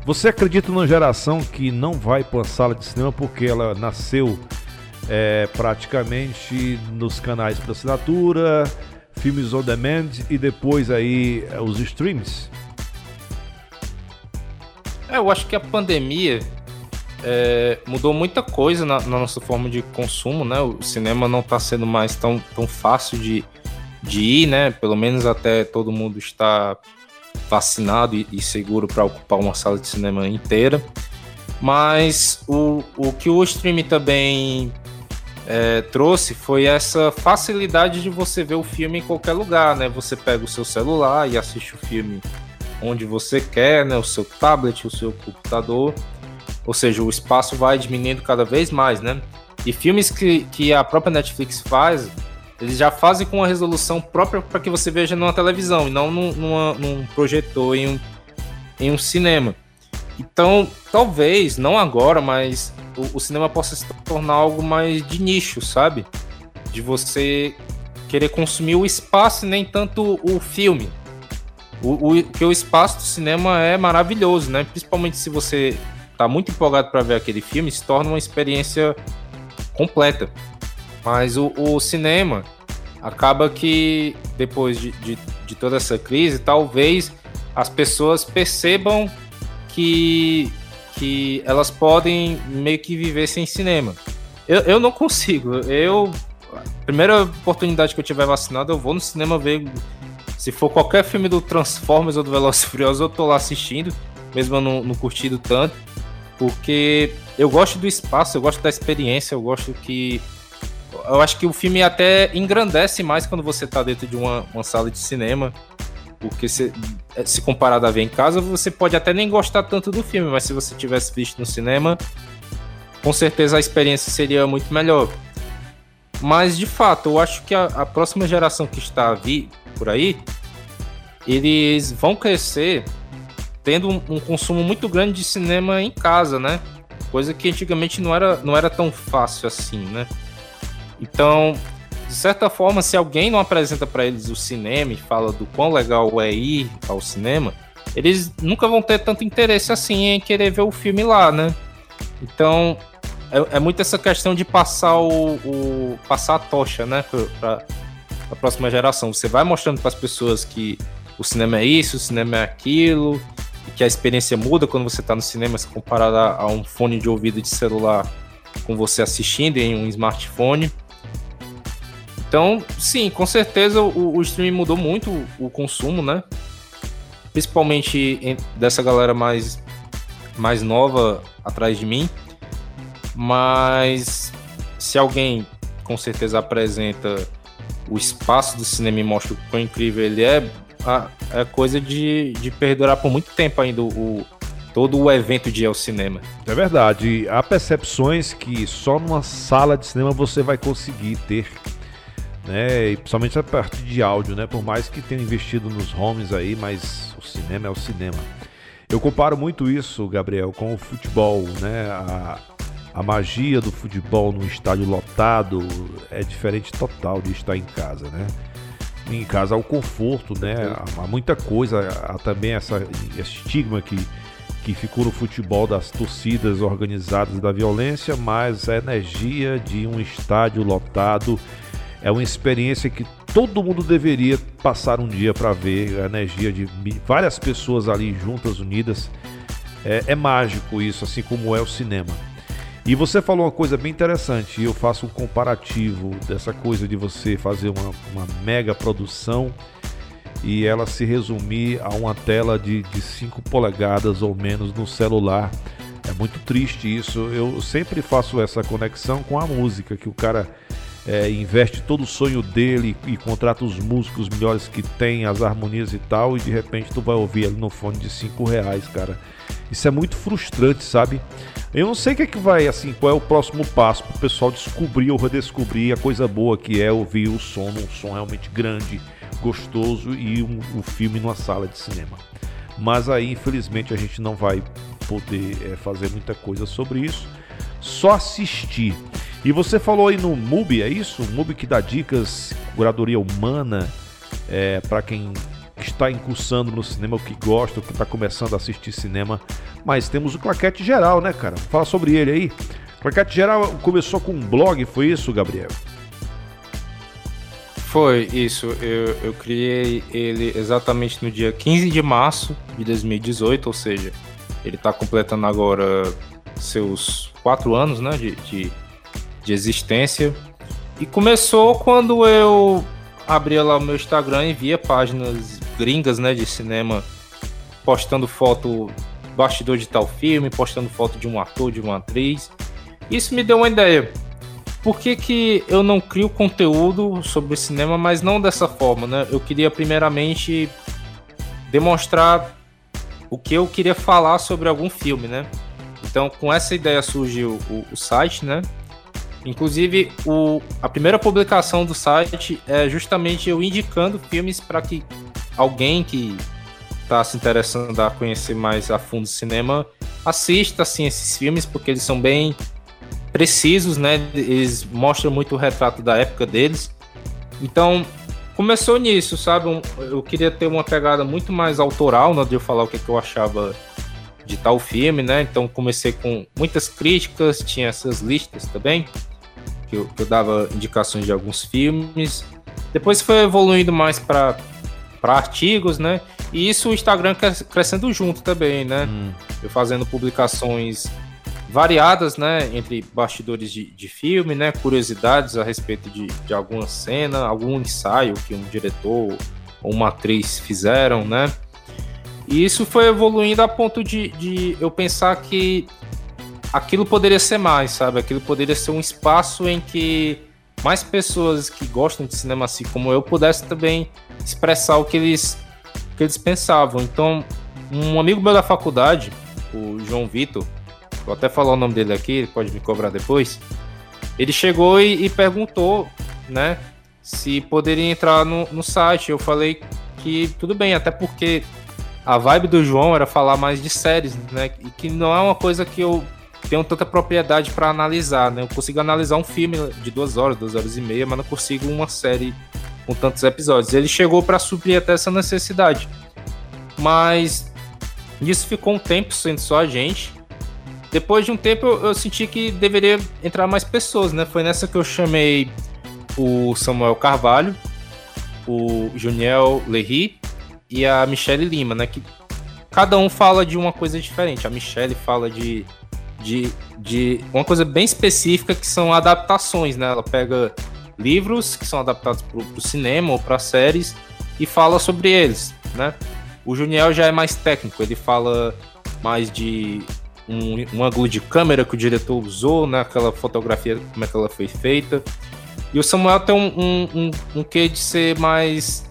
Você acredita numa geração que não vai para a sala de cinema porque ela nasceu é, praticamente nos canais por assinatura, filmes on demand e depois aí é, os streams? É, eu acho que a pandemia é, mudou muita coisa na, na, nossa forma de consumo, né? O cinema não está sendo mais tão, tão fácil de, de ir, né? Pelo menos até todo mundo está vacinado e, e seguro para ocupar uma sala de cinema inteira. Mas o, o que o streaming também é, trouxe foi essa facilidade de você ver o filme em qualquer lugar, né? Você pega o seu celular e assiste o filme onde você quer, né? O seu tablet, o seu computador. Ou seja, o espaço vai diminuindo cada vez mais, né? E filmes que, que a própria Netflix faz, eles já fazem com uma resolução própria para que você veja numa televisão e não num, numa, num projetor em um, em um cinema. Então, talvez, não agora, mas o, o, cinema possa se tornar algo mais de nicho, sabe? De você querer consumir o espaço e nem tanto o filme. O, o, que o espaço do cinema é maravilhoso, né? Principalmente se você tá muito empolgado para ver aquele filme, se torna uma experiência completa. Mas o, o cinema acaba que depois de, de, de toda essa crise, talvez as pessoas percebam que, que elas podem meio que viver sem cinema. Eu, eu não consigo. Eu. Primeira oportunidade que eu tiver vacinado, eu vou no cinema ver. Se for qualquer filme do Transformers ou do Velozes Furiosos, eu tô lá assistindo, mesmo eu não, não curtido tanto. Porque eu gosto do espaço, eu gosto da experiência, eu gosto que. Eu acho que o filme até engrandece mais quando você tá dentro de uma, uma sala de cinema. Porque se, se comparado a ver em casa, você pode até nem gostar tanto do filme, mas se você tivesse visto no cinema, com certeza a experiência seria muito melhor. Mas de fato, eu acho que a, a próxima geração que está a vir por aí, eles vão crescer tendo um, um, consumo muito grande de cinema em casa, né? Coisa que antigamente não era, não era tão fácil assim, né? Então, de certa forma, se alguém não apresenta para eles o cinema e fala do quão legal é ir ao cinema, eles nunca vão ter tanto interesse assim em querer ver o filme lá, né? Então, é, é muito essa questão de passar o, o passar a tocha, né, para a próxima geração. Você vai mostrando para as pessoas que o cinema é isso, o cinema é aquilo, e que a experiência muda quando você está no cinema se comparada a um fone de ouvido de celular com você assistindo em um smartphone. Então, sim, com certeza o, o streaming mudou muito o, o consumo, né? Principalmente em, dessa galera mais, mais nova atrás de mim. Mas se alguém com certeza apresenta o espaço do cinema e mostra o quão incrível ele é, é coisa de, de perdurar por muito tempo ainda o, todo o evento de ir ao cinema. É verdade. Há percepções que só numa sala de cinema você vai conseguir ter né? E principalmente a parte de áudio, né? Por mais que tenha investido nos homes aí, mas o cinema é o cinema. Eu comparo muito isso, Gabriel, com o futebol, né? A, a magia do futebol no estádio lotado é diferente total de estar em casa, né? Em casa há o conforto, né? Há muita coisa, há também essa esse estigma que que ficou no futebol das torcidas organizadas da violência, mas a energia de um estádio lotado é uma experiência que todo mundo deveria passar um dia para ver a energia de várias pessoas ali juntas, unidas. É, é, mágico isso, assim como é o cinema. E você falou uma coisa bem interessante, e eu faço um comparativo dessa coisa de você fazer uma, uma mega produção e ela se resumir a uma tela de 5 polegadas ou menos no celular. É muito triste isso. Eu sempre faço essa conexão com a música, que o cara é, investe todo o sonho dele e contrata os músicos melhores que tem, as harmonias e tal, e de repente tu vai ouvir ali no fone de 5 reais, cara. Isso é muito frustrante, sabe? Eu não sei o que é que vai, assim, qual é o próximo passo para o pessoal descobrir ou redescobrir a coisa boa que é ouvir o som um som realmente grande, gostoso e um, um filme numa sala de cinema. Mas aí, infelizmente, a gente não vai poder é, fazer muita coisa sobre isso, só assistir. E você falou aí no MUBI, é isso? O MUBI que dá dicas, curadoria humana, é, para quem está incursando no cinema, o que gosta, o que está começando a assistir cinema. Mas temos o Claquete Geral, né, cara? Fala sobre ele aí. Claquete Geral começou com um blog, foi isso, Gabriel? Foi isso. Eu, eu criei ele exatamente no dia 15 de março de 2018, ou seja, Ele está completando agora seus quatro anos né, de, de, de existência. E começou quando eu abria lá o meu Instagram e via páginas gringas né, de cinema postando foto bastidor de tal filme, postando foto de um ator, de uma atriz. Isso me deu uma ideia. Por que, que eu não crio conteúdo sobre cinema, mas não dessa forma, né? Eu queria primeiramente demonstrar o que eu queria falar sobre algum filme, né? Então, com essa ideia surgiu o, o site, né? Inclusive, o, a primeira publicação do site é justamente eu indicando filmes para que alguém que está se interessando a conhecer mais a fundo o cinema assista assim, esses filmes, porque eles são bem precisos, né? Eles mostram muito o retrato da época deles. Então, começou nisso, sabe? Eu queria ter uma pegada muito mais autoral, né, de eu falar o que, que eu achava de tal filme, né? Então comecei com muitas críticas, tinha essas listas também, que eu, que eu dava indicações de alguns filmes. Depois foi evoluindo mais para artigos, né? E isso o Instagram crescendo junto também, né? Hum. Eu fazendo publicações variadas, né? Entre bastidores de, de filme, né? Curiosidades a respeito de, de alguma cena, algum ensaio que um diretor ou uma atriz fizeram, né? E isso foi evoluindo a ponto de, de eu pensar que aquilo poderia ser mais, sabe? Aquilo poderia ser um espaço em que mais pessoas que gostam de cinema assim como eu pudessem também expressar o que eles, o que eles pensavam. Então, um amigo meu da faculdade, o João Vitor, vou até falar o nome dele aqui, ele pode me cobrar depois. Ele chegou e, e perguntou, né, se poderia entrar no, no site. Eu falei que tudo bem, até porque a vibe do João era falar mais de séries, né? E que não é uma coisa que eu tenho tanta propriedade para analisar, né? Eu consigo analisar um filme de duas horas, duas horas e meia, mas não consigo uma série com tantos episódios. Ele chegou para suprir até essa necessidade, mas isso ficou um tempo sendo só a gente. Depois de um tempo eu, senti que deveria entrar mais pessoas, né? Foi nessa que eu chamei o Samuel Carvalho, o Juniel Lerry e a Michelle Lima, né? Que cada um fala de uma coisa diferente. A Michelle fala de, de, de uma coisa bem específica que são adaptações, né? Ela pega livros que são adaptados para o cinema ou para séries e fala sobre eles, né? O Juniel já é mais técnico, ele fala mais de um, um ângulo de câmera que o diretor usou, né? Aquela fotografia, como é que ela foi feita. E o Samuel tem um, um, um, um quê de ser mais,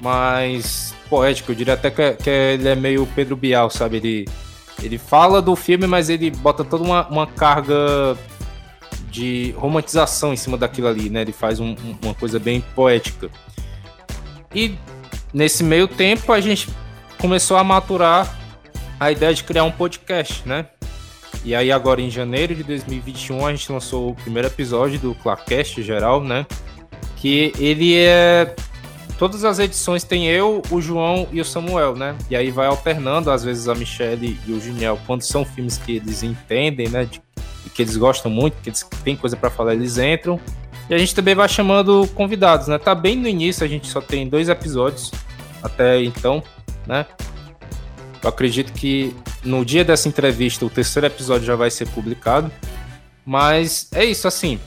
mais poético, eu diria até que, que ele é meio Pedro Bial, sabe? Ele, ele fala do filme, mas ele bota toda uma, uma carga de romantização em cima daquilo ali, né? Ele faz um, uma coisa bem poética. E nesse meio tempo a gente começou a maturar a ideia de criar um podcast, né? E aí agora em janeiro de 2021 a gente lançou o primeiro episódio do Clarkcast geral, né? Que ele é todas as edições tem eu, o João e o Samuel, né? E aí vai alternando, às vezes, a Michelle e o Juniel, quando são filmes que eles entendem, né? De, que eles gostam muito, que eles têm coisa para falar, eles entram. E a gente também vai chamando convidados, né? Tá bem no início, a gente só tem dois episódios até então, né? Eu acredito que no dia dessa entrevista o terceiro episódio já vai ser publicado. Mas é isso, assim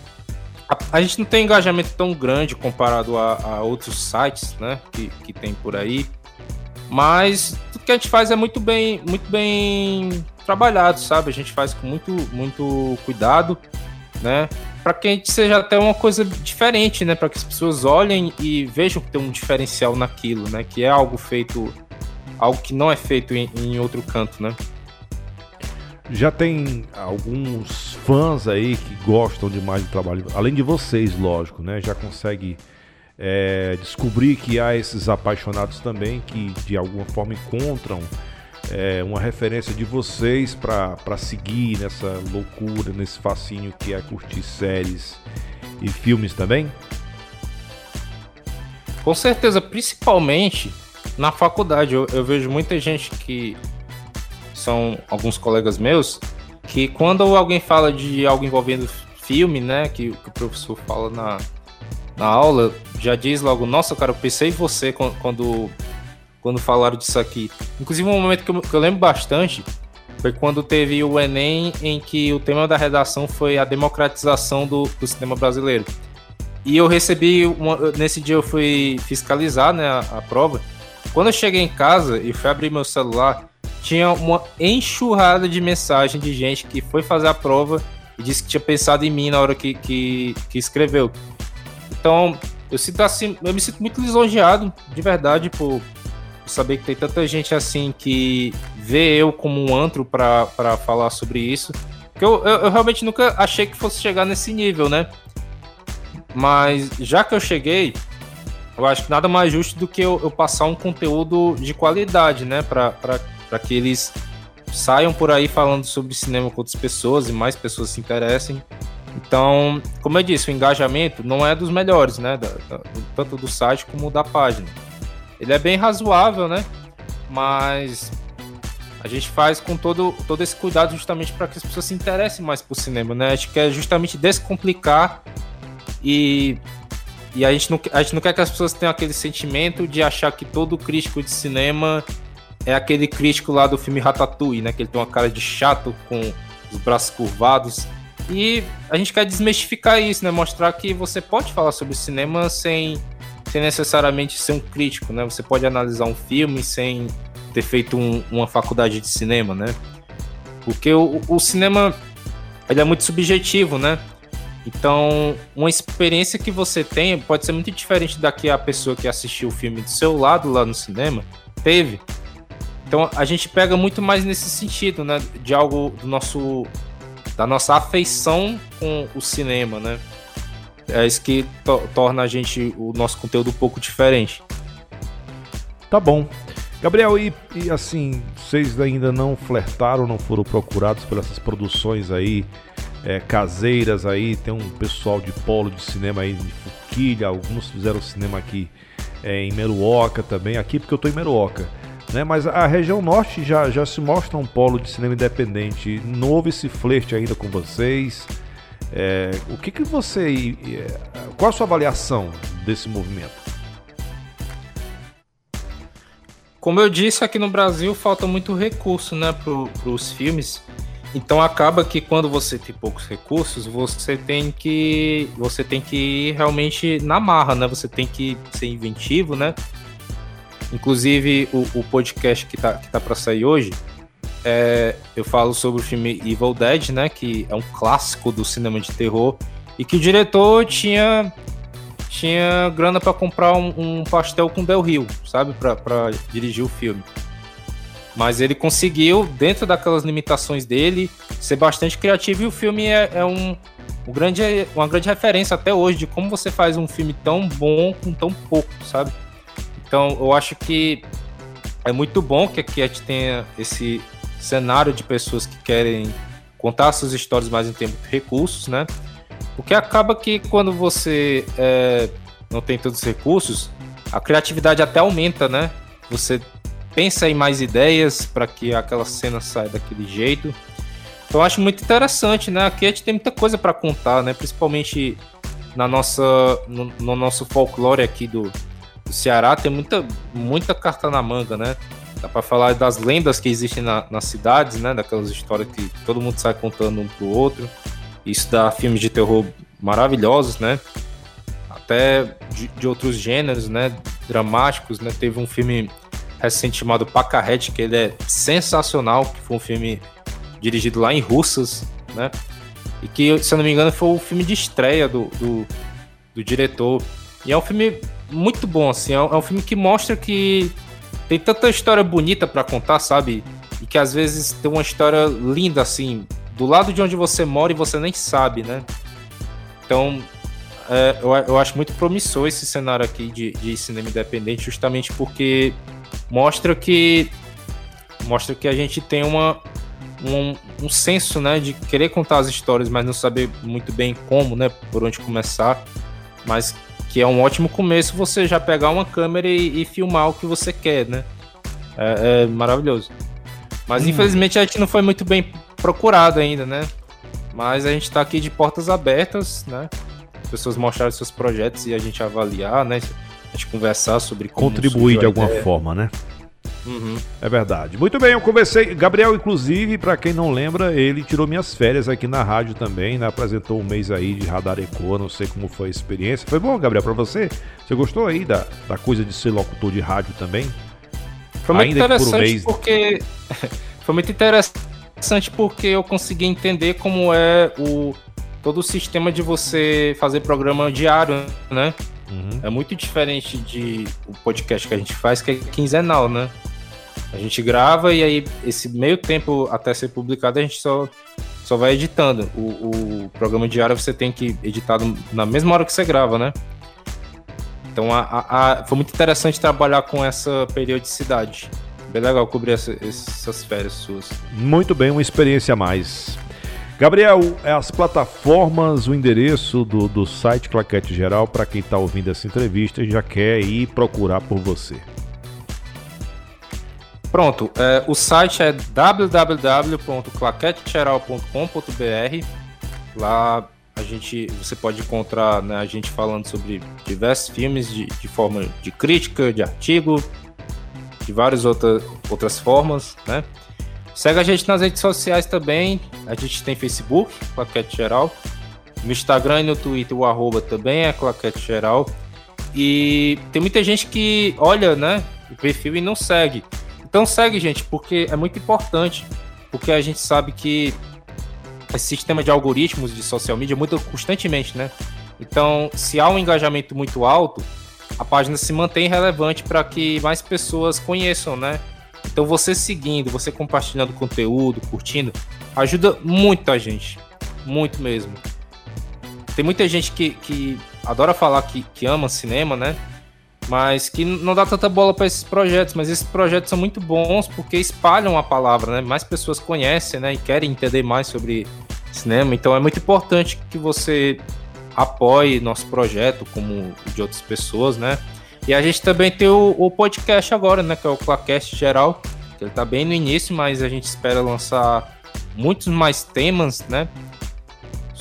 a, a, gente não tem engajamento tão grande comparado a, a, outros sites, né, que, que tem por aí, mas tudo que a gente faz é muito bem, muito bem trabalhado, sabe? A gente faz com muito, muito cuidado, né, para que a gente seja até uma coisa diferente, né, para que as pessoas olhem e vejam que tem um diferencial naquilo, né, que é algo feito, algo que não é feito em, em outro canto, né já tem alguns fãs aí que gostam demais do trabalho, além de vocês, lógico, né? Já consegue é, descobrir que há esses apaixonados também que de alguma forma encontram é, uma referência de vocês para seguir nessa loucura, nesse fascínio que é curtir séries e filmes também? Com certeza, principalmente na faculdade. Eu, eu vejo muita gente que são alguns colegas meus, que quando alguém fala de algo envolvendo filme, né, que, que o professor fala na, na aula, já diz logo, nossa, cara, eu pensei em você quando, quando falaram disso aqui. Inclusive, um momento que eu, que eu lembro bastante foi quando teve o Enem, em que o tema da redação foi a democratização do, do cinema brasileiro. E eu recebi, uma, nesse dia eu fui fiscalizar né, a, a prova. Quando eu cheguei em casa e fui abrir meu celular, tinha uma enxurrada de mensagem de gente que foi fazer a prova e disse que tinha pensado em mim na hora que, que, que escreveu. Então, eu sinto assim, eu me sinto muito lisonjeado, de verdade, por, saber que tem tanta gente assim que vê eu como um antro para falar sobre isso. Porque eu, eu, eu, realmente nunca achei que fosse chegar nesse nível, né? Mas já que eu cheguei, eu acho que nada mais justo do que eu, eu passar um conteúdo de qualidade, né? Para que eles saiam por aí falando sobre cinema com outras pessoas e mais pessoas se interessem. Então, como eu disse, o engajamento não é dos melhores, né? Da, da, tanto do site como da página. Ele é bem razoável, né? Mas a gente faz com todo, todo esse cuidado justamente para que as pessoas se interessem mais por cinema, né? A gente quer justamente descomplicar e, e a, gente não, a gente não quer que as pessoas tenham aquele sentimento de achar que todo crítico de cinema é aquele crítico lá do filme Ratatouille, né? Que ele tem uma cara de chato com os braços curvados. E a gente quer desmistificar isso, né? Mostrar que você pode falar sobre cinema sem, sem necessariamente ser um crítico, né? Você pode analisar um filme sem ter feito um, uma faculdade de cinema, né? Porque o, o cinema ele é muito subjetivo, né? Então, uma experiência que você tem pode ser muito diferente da que a pessoa que assistiu o filme do seu lado lá no cinema teve. Então, a gente pega muito mais nesse sentido, né? De algo do nosso da nossa afeição com o cinema, né? É isso que to torna a gente o nosso conteúdo um pouco diferente. Tá bom. Gabriel, e, e, assim, vocês ainda não flertaram, não foram procurados por essas produções aí é, caseiras aí? Tem um pessoal de polo de cinema aí de Forquilha, alguns fizeram cinema aqui é, em Meruoca também, aqui porque eu tô em Meruoca. Né? Mas a região norte já, já se mostra um polo de cinema independente. Não houve esse flerte ainda com vocês? É, o que, que você. É, qual a sua avaliação desse movimento? Como eu disse, aqui no Brasil falta muito recurso né, para os filmes. Então acaba que quando você tem poucos recursos, você tem que você tem que ir realmente na marra, né? Você tem que ser inventivo, né? Inclusive, o, o podcast que tá, que tá para sair hoje, é, eu falo sobre o filme Evil Dead, né? Que é um clássico do cinema de terror. E que o diretor tinha, tinha grana para comprar um, um, pastel com Del Rio, sabe? para dirigir o filme. Mas ele conseguiu, dentro daquelas limitações dele, ser bastante criativo. E o filme é, é um, um grande, uma grande referência até hoje de como você faz um filme tão bom com tão pouco, sabe? Então, eu acho que é muito bom que a gente tenha esse cenário de pessoas que querem contar suas histórias mais em termos de recursos, né? Porque acaba que quando você é, não tem todos os recursos, a criatividade até aumenta, né? Você pensa em mais ideias para que aquela cena saia daquele jeito. Então eu acho muito interessante, né? A gente tem muita coisa para contar, né? Principalmente na nossa, no, no nosso folclore aqui do, o Ceará tem muita, muita carta na manga, né? Dá para falar das lendas que existem na, nas cidades, né? Daquelas histórias que todo mundo sai contando um pro outro. Isso dá filmes de terror maravilhosos, né? Até de, de outros gêneros, né? Dramáticos, né? Teve um filme recente chamado Pacarrete, que ele é sensacional, que foi um filme dirigido lá em Russas, né? E que, se eu não me engano, foi o filme de estreia do, do, do diretor. E é um filme muito bom, assim. É um, é um filme que mostra que tem tanta história bonita para contar, sabe? E que às vezes tem uma história linda, assim, do lado de onde você mora e você nem sabe, né? Então, é, eu, eu acho muito promissor esse cenário aqui de, de cinema independente, justamente porque mostra que mostra que a gente tem uma, um, um senso, né, de querer contar as histórias, mas não saber muito bem como, né, por onde começar, mas que é um ótimo começo você já pegar uma câmera e, e filmar o que você quer, né? É, é maravilhoso. Mas hum. infelizmente a gente não foi muito bem procurado ainda, né? Mas a gente está aqui de portas abertas, né? As pessoas mostrarem seus projetos e a gente avaliar, né? A gente conversar sobre como contribuir de alguma ideia. forma, né? Uhum. É verdade. Muito bem, eu conversei. Gabriel, inclusive, para quem não lembra, ele tirou minhas férias aqui na rádio também, né? Apresentou um mês aí de Radar Eco, não sei como foi a experiência. Foi bom, Gabriel, para você? Você gostou aí da, da coisa de ser locutor de rádio também? Foi muito Ainda interessante por um mês... porque. foi muito interessante porque eu consegui entender como é o todo o sistema de você fazer programa diário, né? Uhum. É muito diferente de o podcast que a gente faz, que é quinzenal, né? A gente grava e aí esse meio tempo até ser publicado a gente só, só vai editando. O, o programa diário você tem que editar na mesma hora que você grava, né? Então a, a, a, foi muito interessante trabalhar com essa periodicidade. Bem legal cobrir essa, essas férias suas. Muito bem, uma experiência a mais. Gabriel, é as plataformas, o endereço do, do site Claquete Geral, para quem está ouvindo essa entrevista e já quer ir procurar por você. Pronto, é, o site é www.claquetegeral.com.br. Lá a gente, você pode encontrar né, a gente falando sobre diversos filmes de, de forma de crítica, de artigo, de várias outra, outras formas, né? Segue a gente nas redes sociais também. A gente tem Facebook, Claquete Geral. No Instagram e no Twitter o arroba também é Claquete Geral. E tem muita gente que olha, né, o perfil e não segue. Então segue, gente, porque é muito importante, porque a gente sabe que esse sistema de algoritmos de social media muda constantemente, né? Então, se há um engajamento muito alto, a página se mantém relevante para que mais pessoas conheçam, né? Então, você seguindo, você compartilhando conteúdo, curtindo, ajuda muito a gente. Muito mesmo. Tem muita gente que, que adora falar que, que ama cinema, né? mas que não dá tanta bola para esses projetos, mas esses projetos são muito bons porque espalham a palavra, né? Mais pessoas conhecem, né? E querem entender mais sobre cinema, então é muito importante que você apoie nosso projeto, como de outras pessoas, né? E a gente também tem o, o podcast agora, né? Que é o Clacast Geral, que ele tá bem no início, mas a gente espera lançar muitos mais temas, né?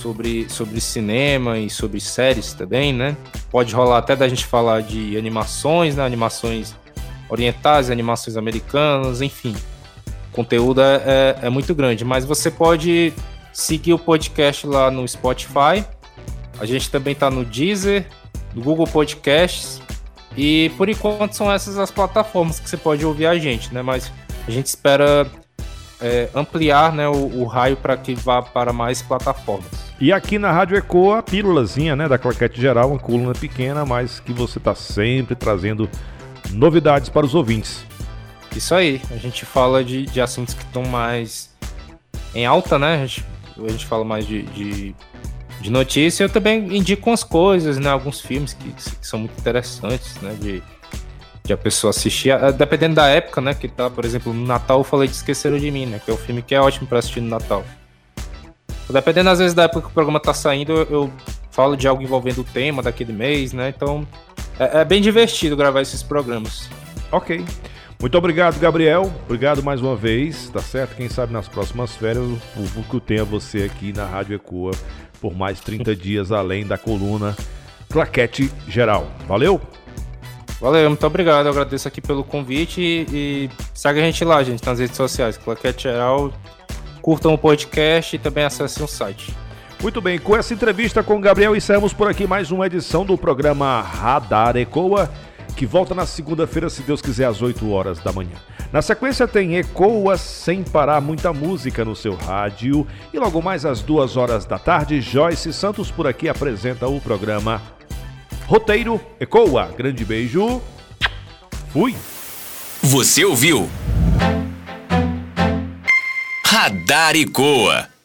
sobre, sobre cinema e sobre séries também, né? Pode rolar até da gente falar de animações, né? Animações orientais, animações americanas, enfim. O conteúdo é, é, é muito grande, mas você pode seguir o podcast lá no Spotify. A gente também está no Deezer, no Google Podcasts. E por enquanto são essas as plataformas que você pode ouvir a gente, né? Mas a gente espera é, ampliar né, o, o raio para que vá para mais plataformas. E aqui na Rádio Ecoa, a pílulazinha né, da Claquete Geral, uma coluna pequena, mas que você está sempre trazendo novidades para os ouvintes. Isso aí, a gente fala de, de assuntos que estão mais em alta, né? A gente, a gente fala mais de, de, de notícia. Eu também indico umas coisas, né? Alguns filmes que, que são muito interessantes, né? De, de a pessoa assistir, ah, dependendo da época, né, que tá, por exemplo, no Natal eu falei de Esqueceram de Mim, né, que é um filme que é ótimo para assistir no Natal. Dependendo às vezes da época que o programa tá saindo, eu, eu falo de algo envolvendo o tema daquele mês, né, então é, é bem divertido gravar esses programas. Ok. Muito obrigado, Gabriel. Obrigado mais uma vez, tá certo? Quem sabe nas próximas férias o público tenha você aqui na Rádio Ecoa por mais 30 dias, além da coluna Claquete Geral. Valeu! Valeu, muito obrigado. Eu agradeço aqui pelo convite e, e segue a gente lá, gente, nas redes sociais. Claquete Geral. Curtam o podcast e também acessem o site. Muito bem, com essa entrevista com o Gabriel, encerramos por aqui mais uma edição do programa Radar Ecoa, que volta na segunda-feira, se Deus quiser, às 8 horas da manhã. Na sequência tem Ecoa sem parar, muita música no seu rádio. E logo mais às duas horas da tarde, Joyce Santos por aqui apresenta o programa Roteiro Ecoa. Grande beijo. Fui. Você ouviu? Radar Ecoa.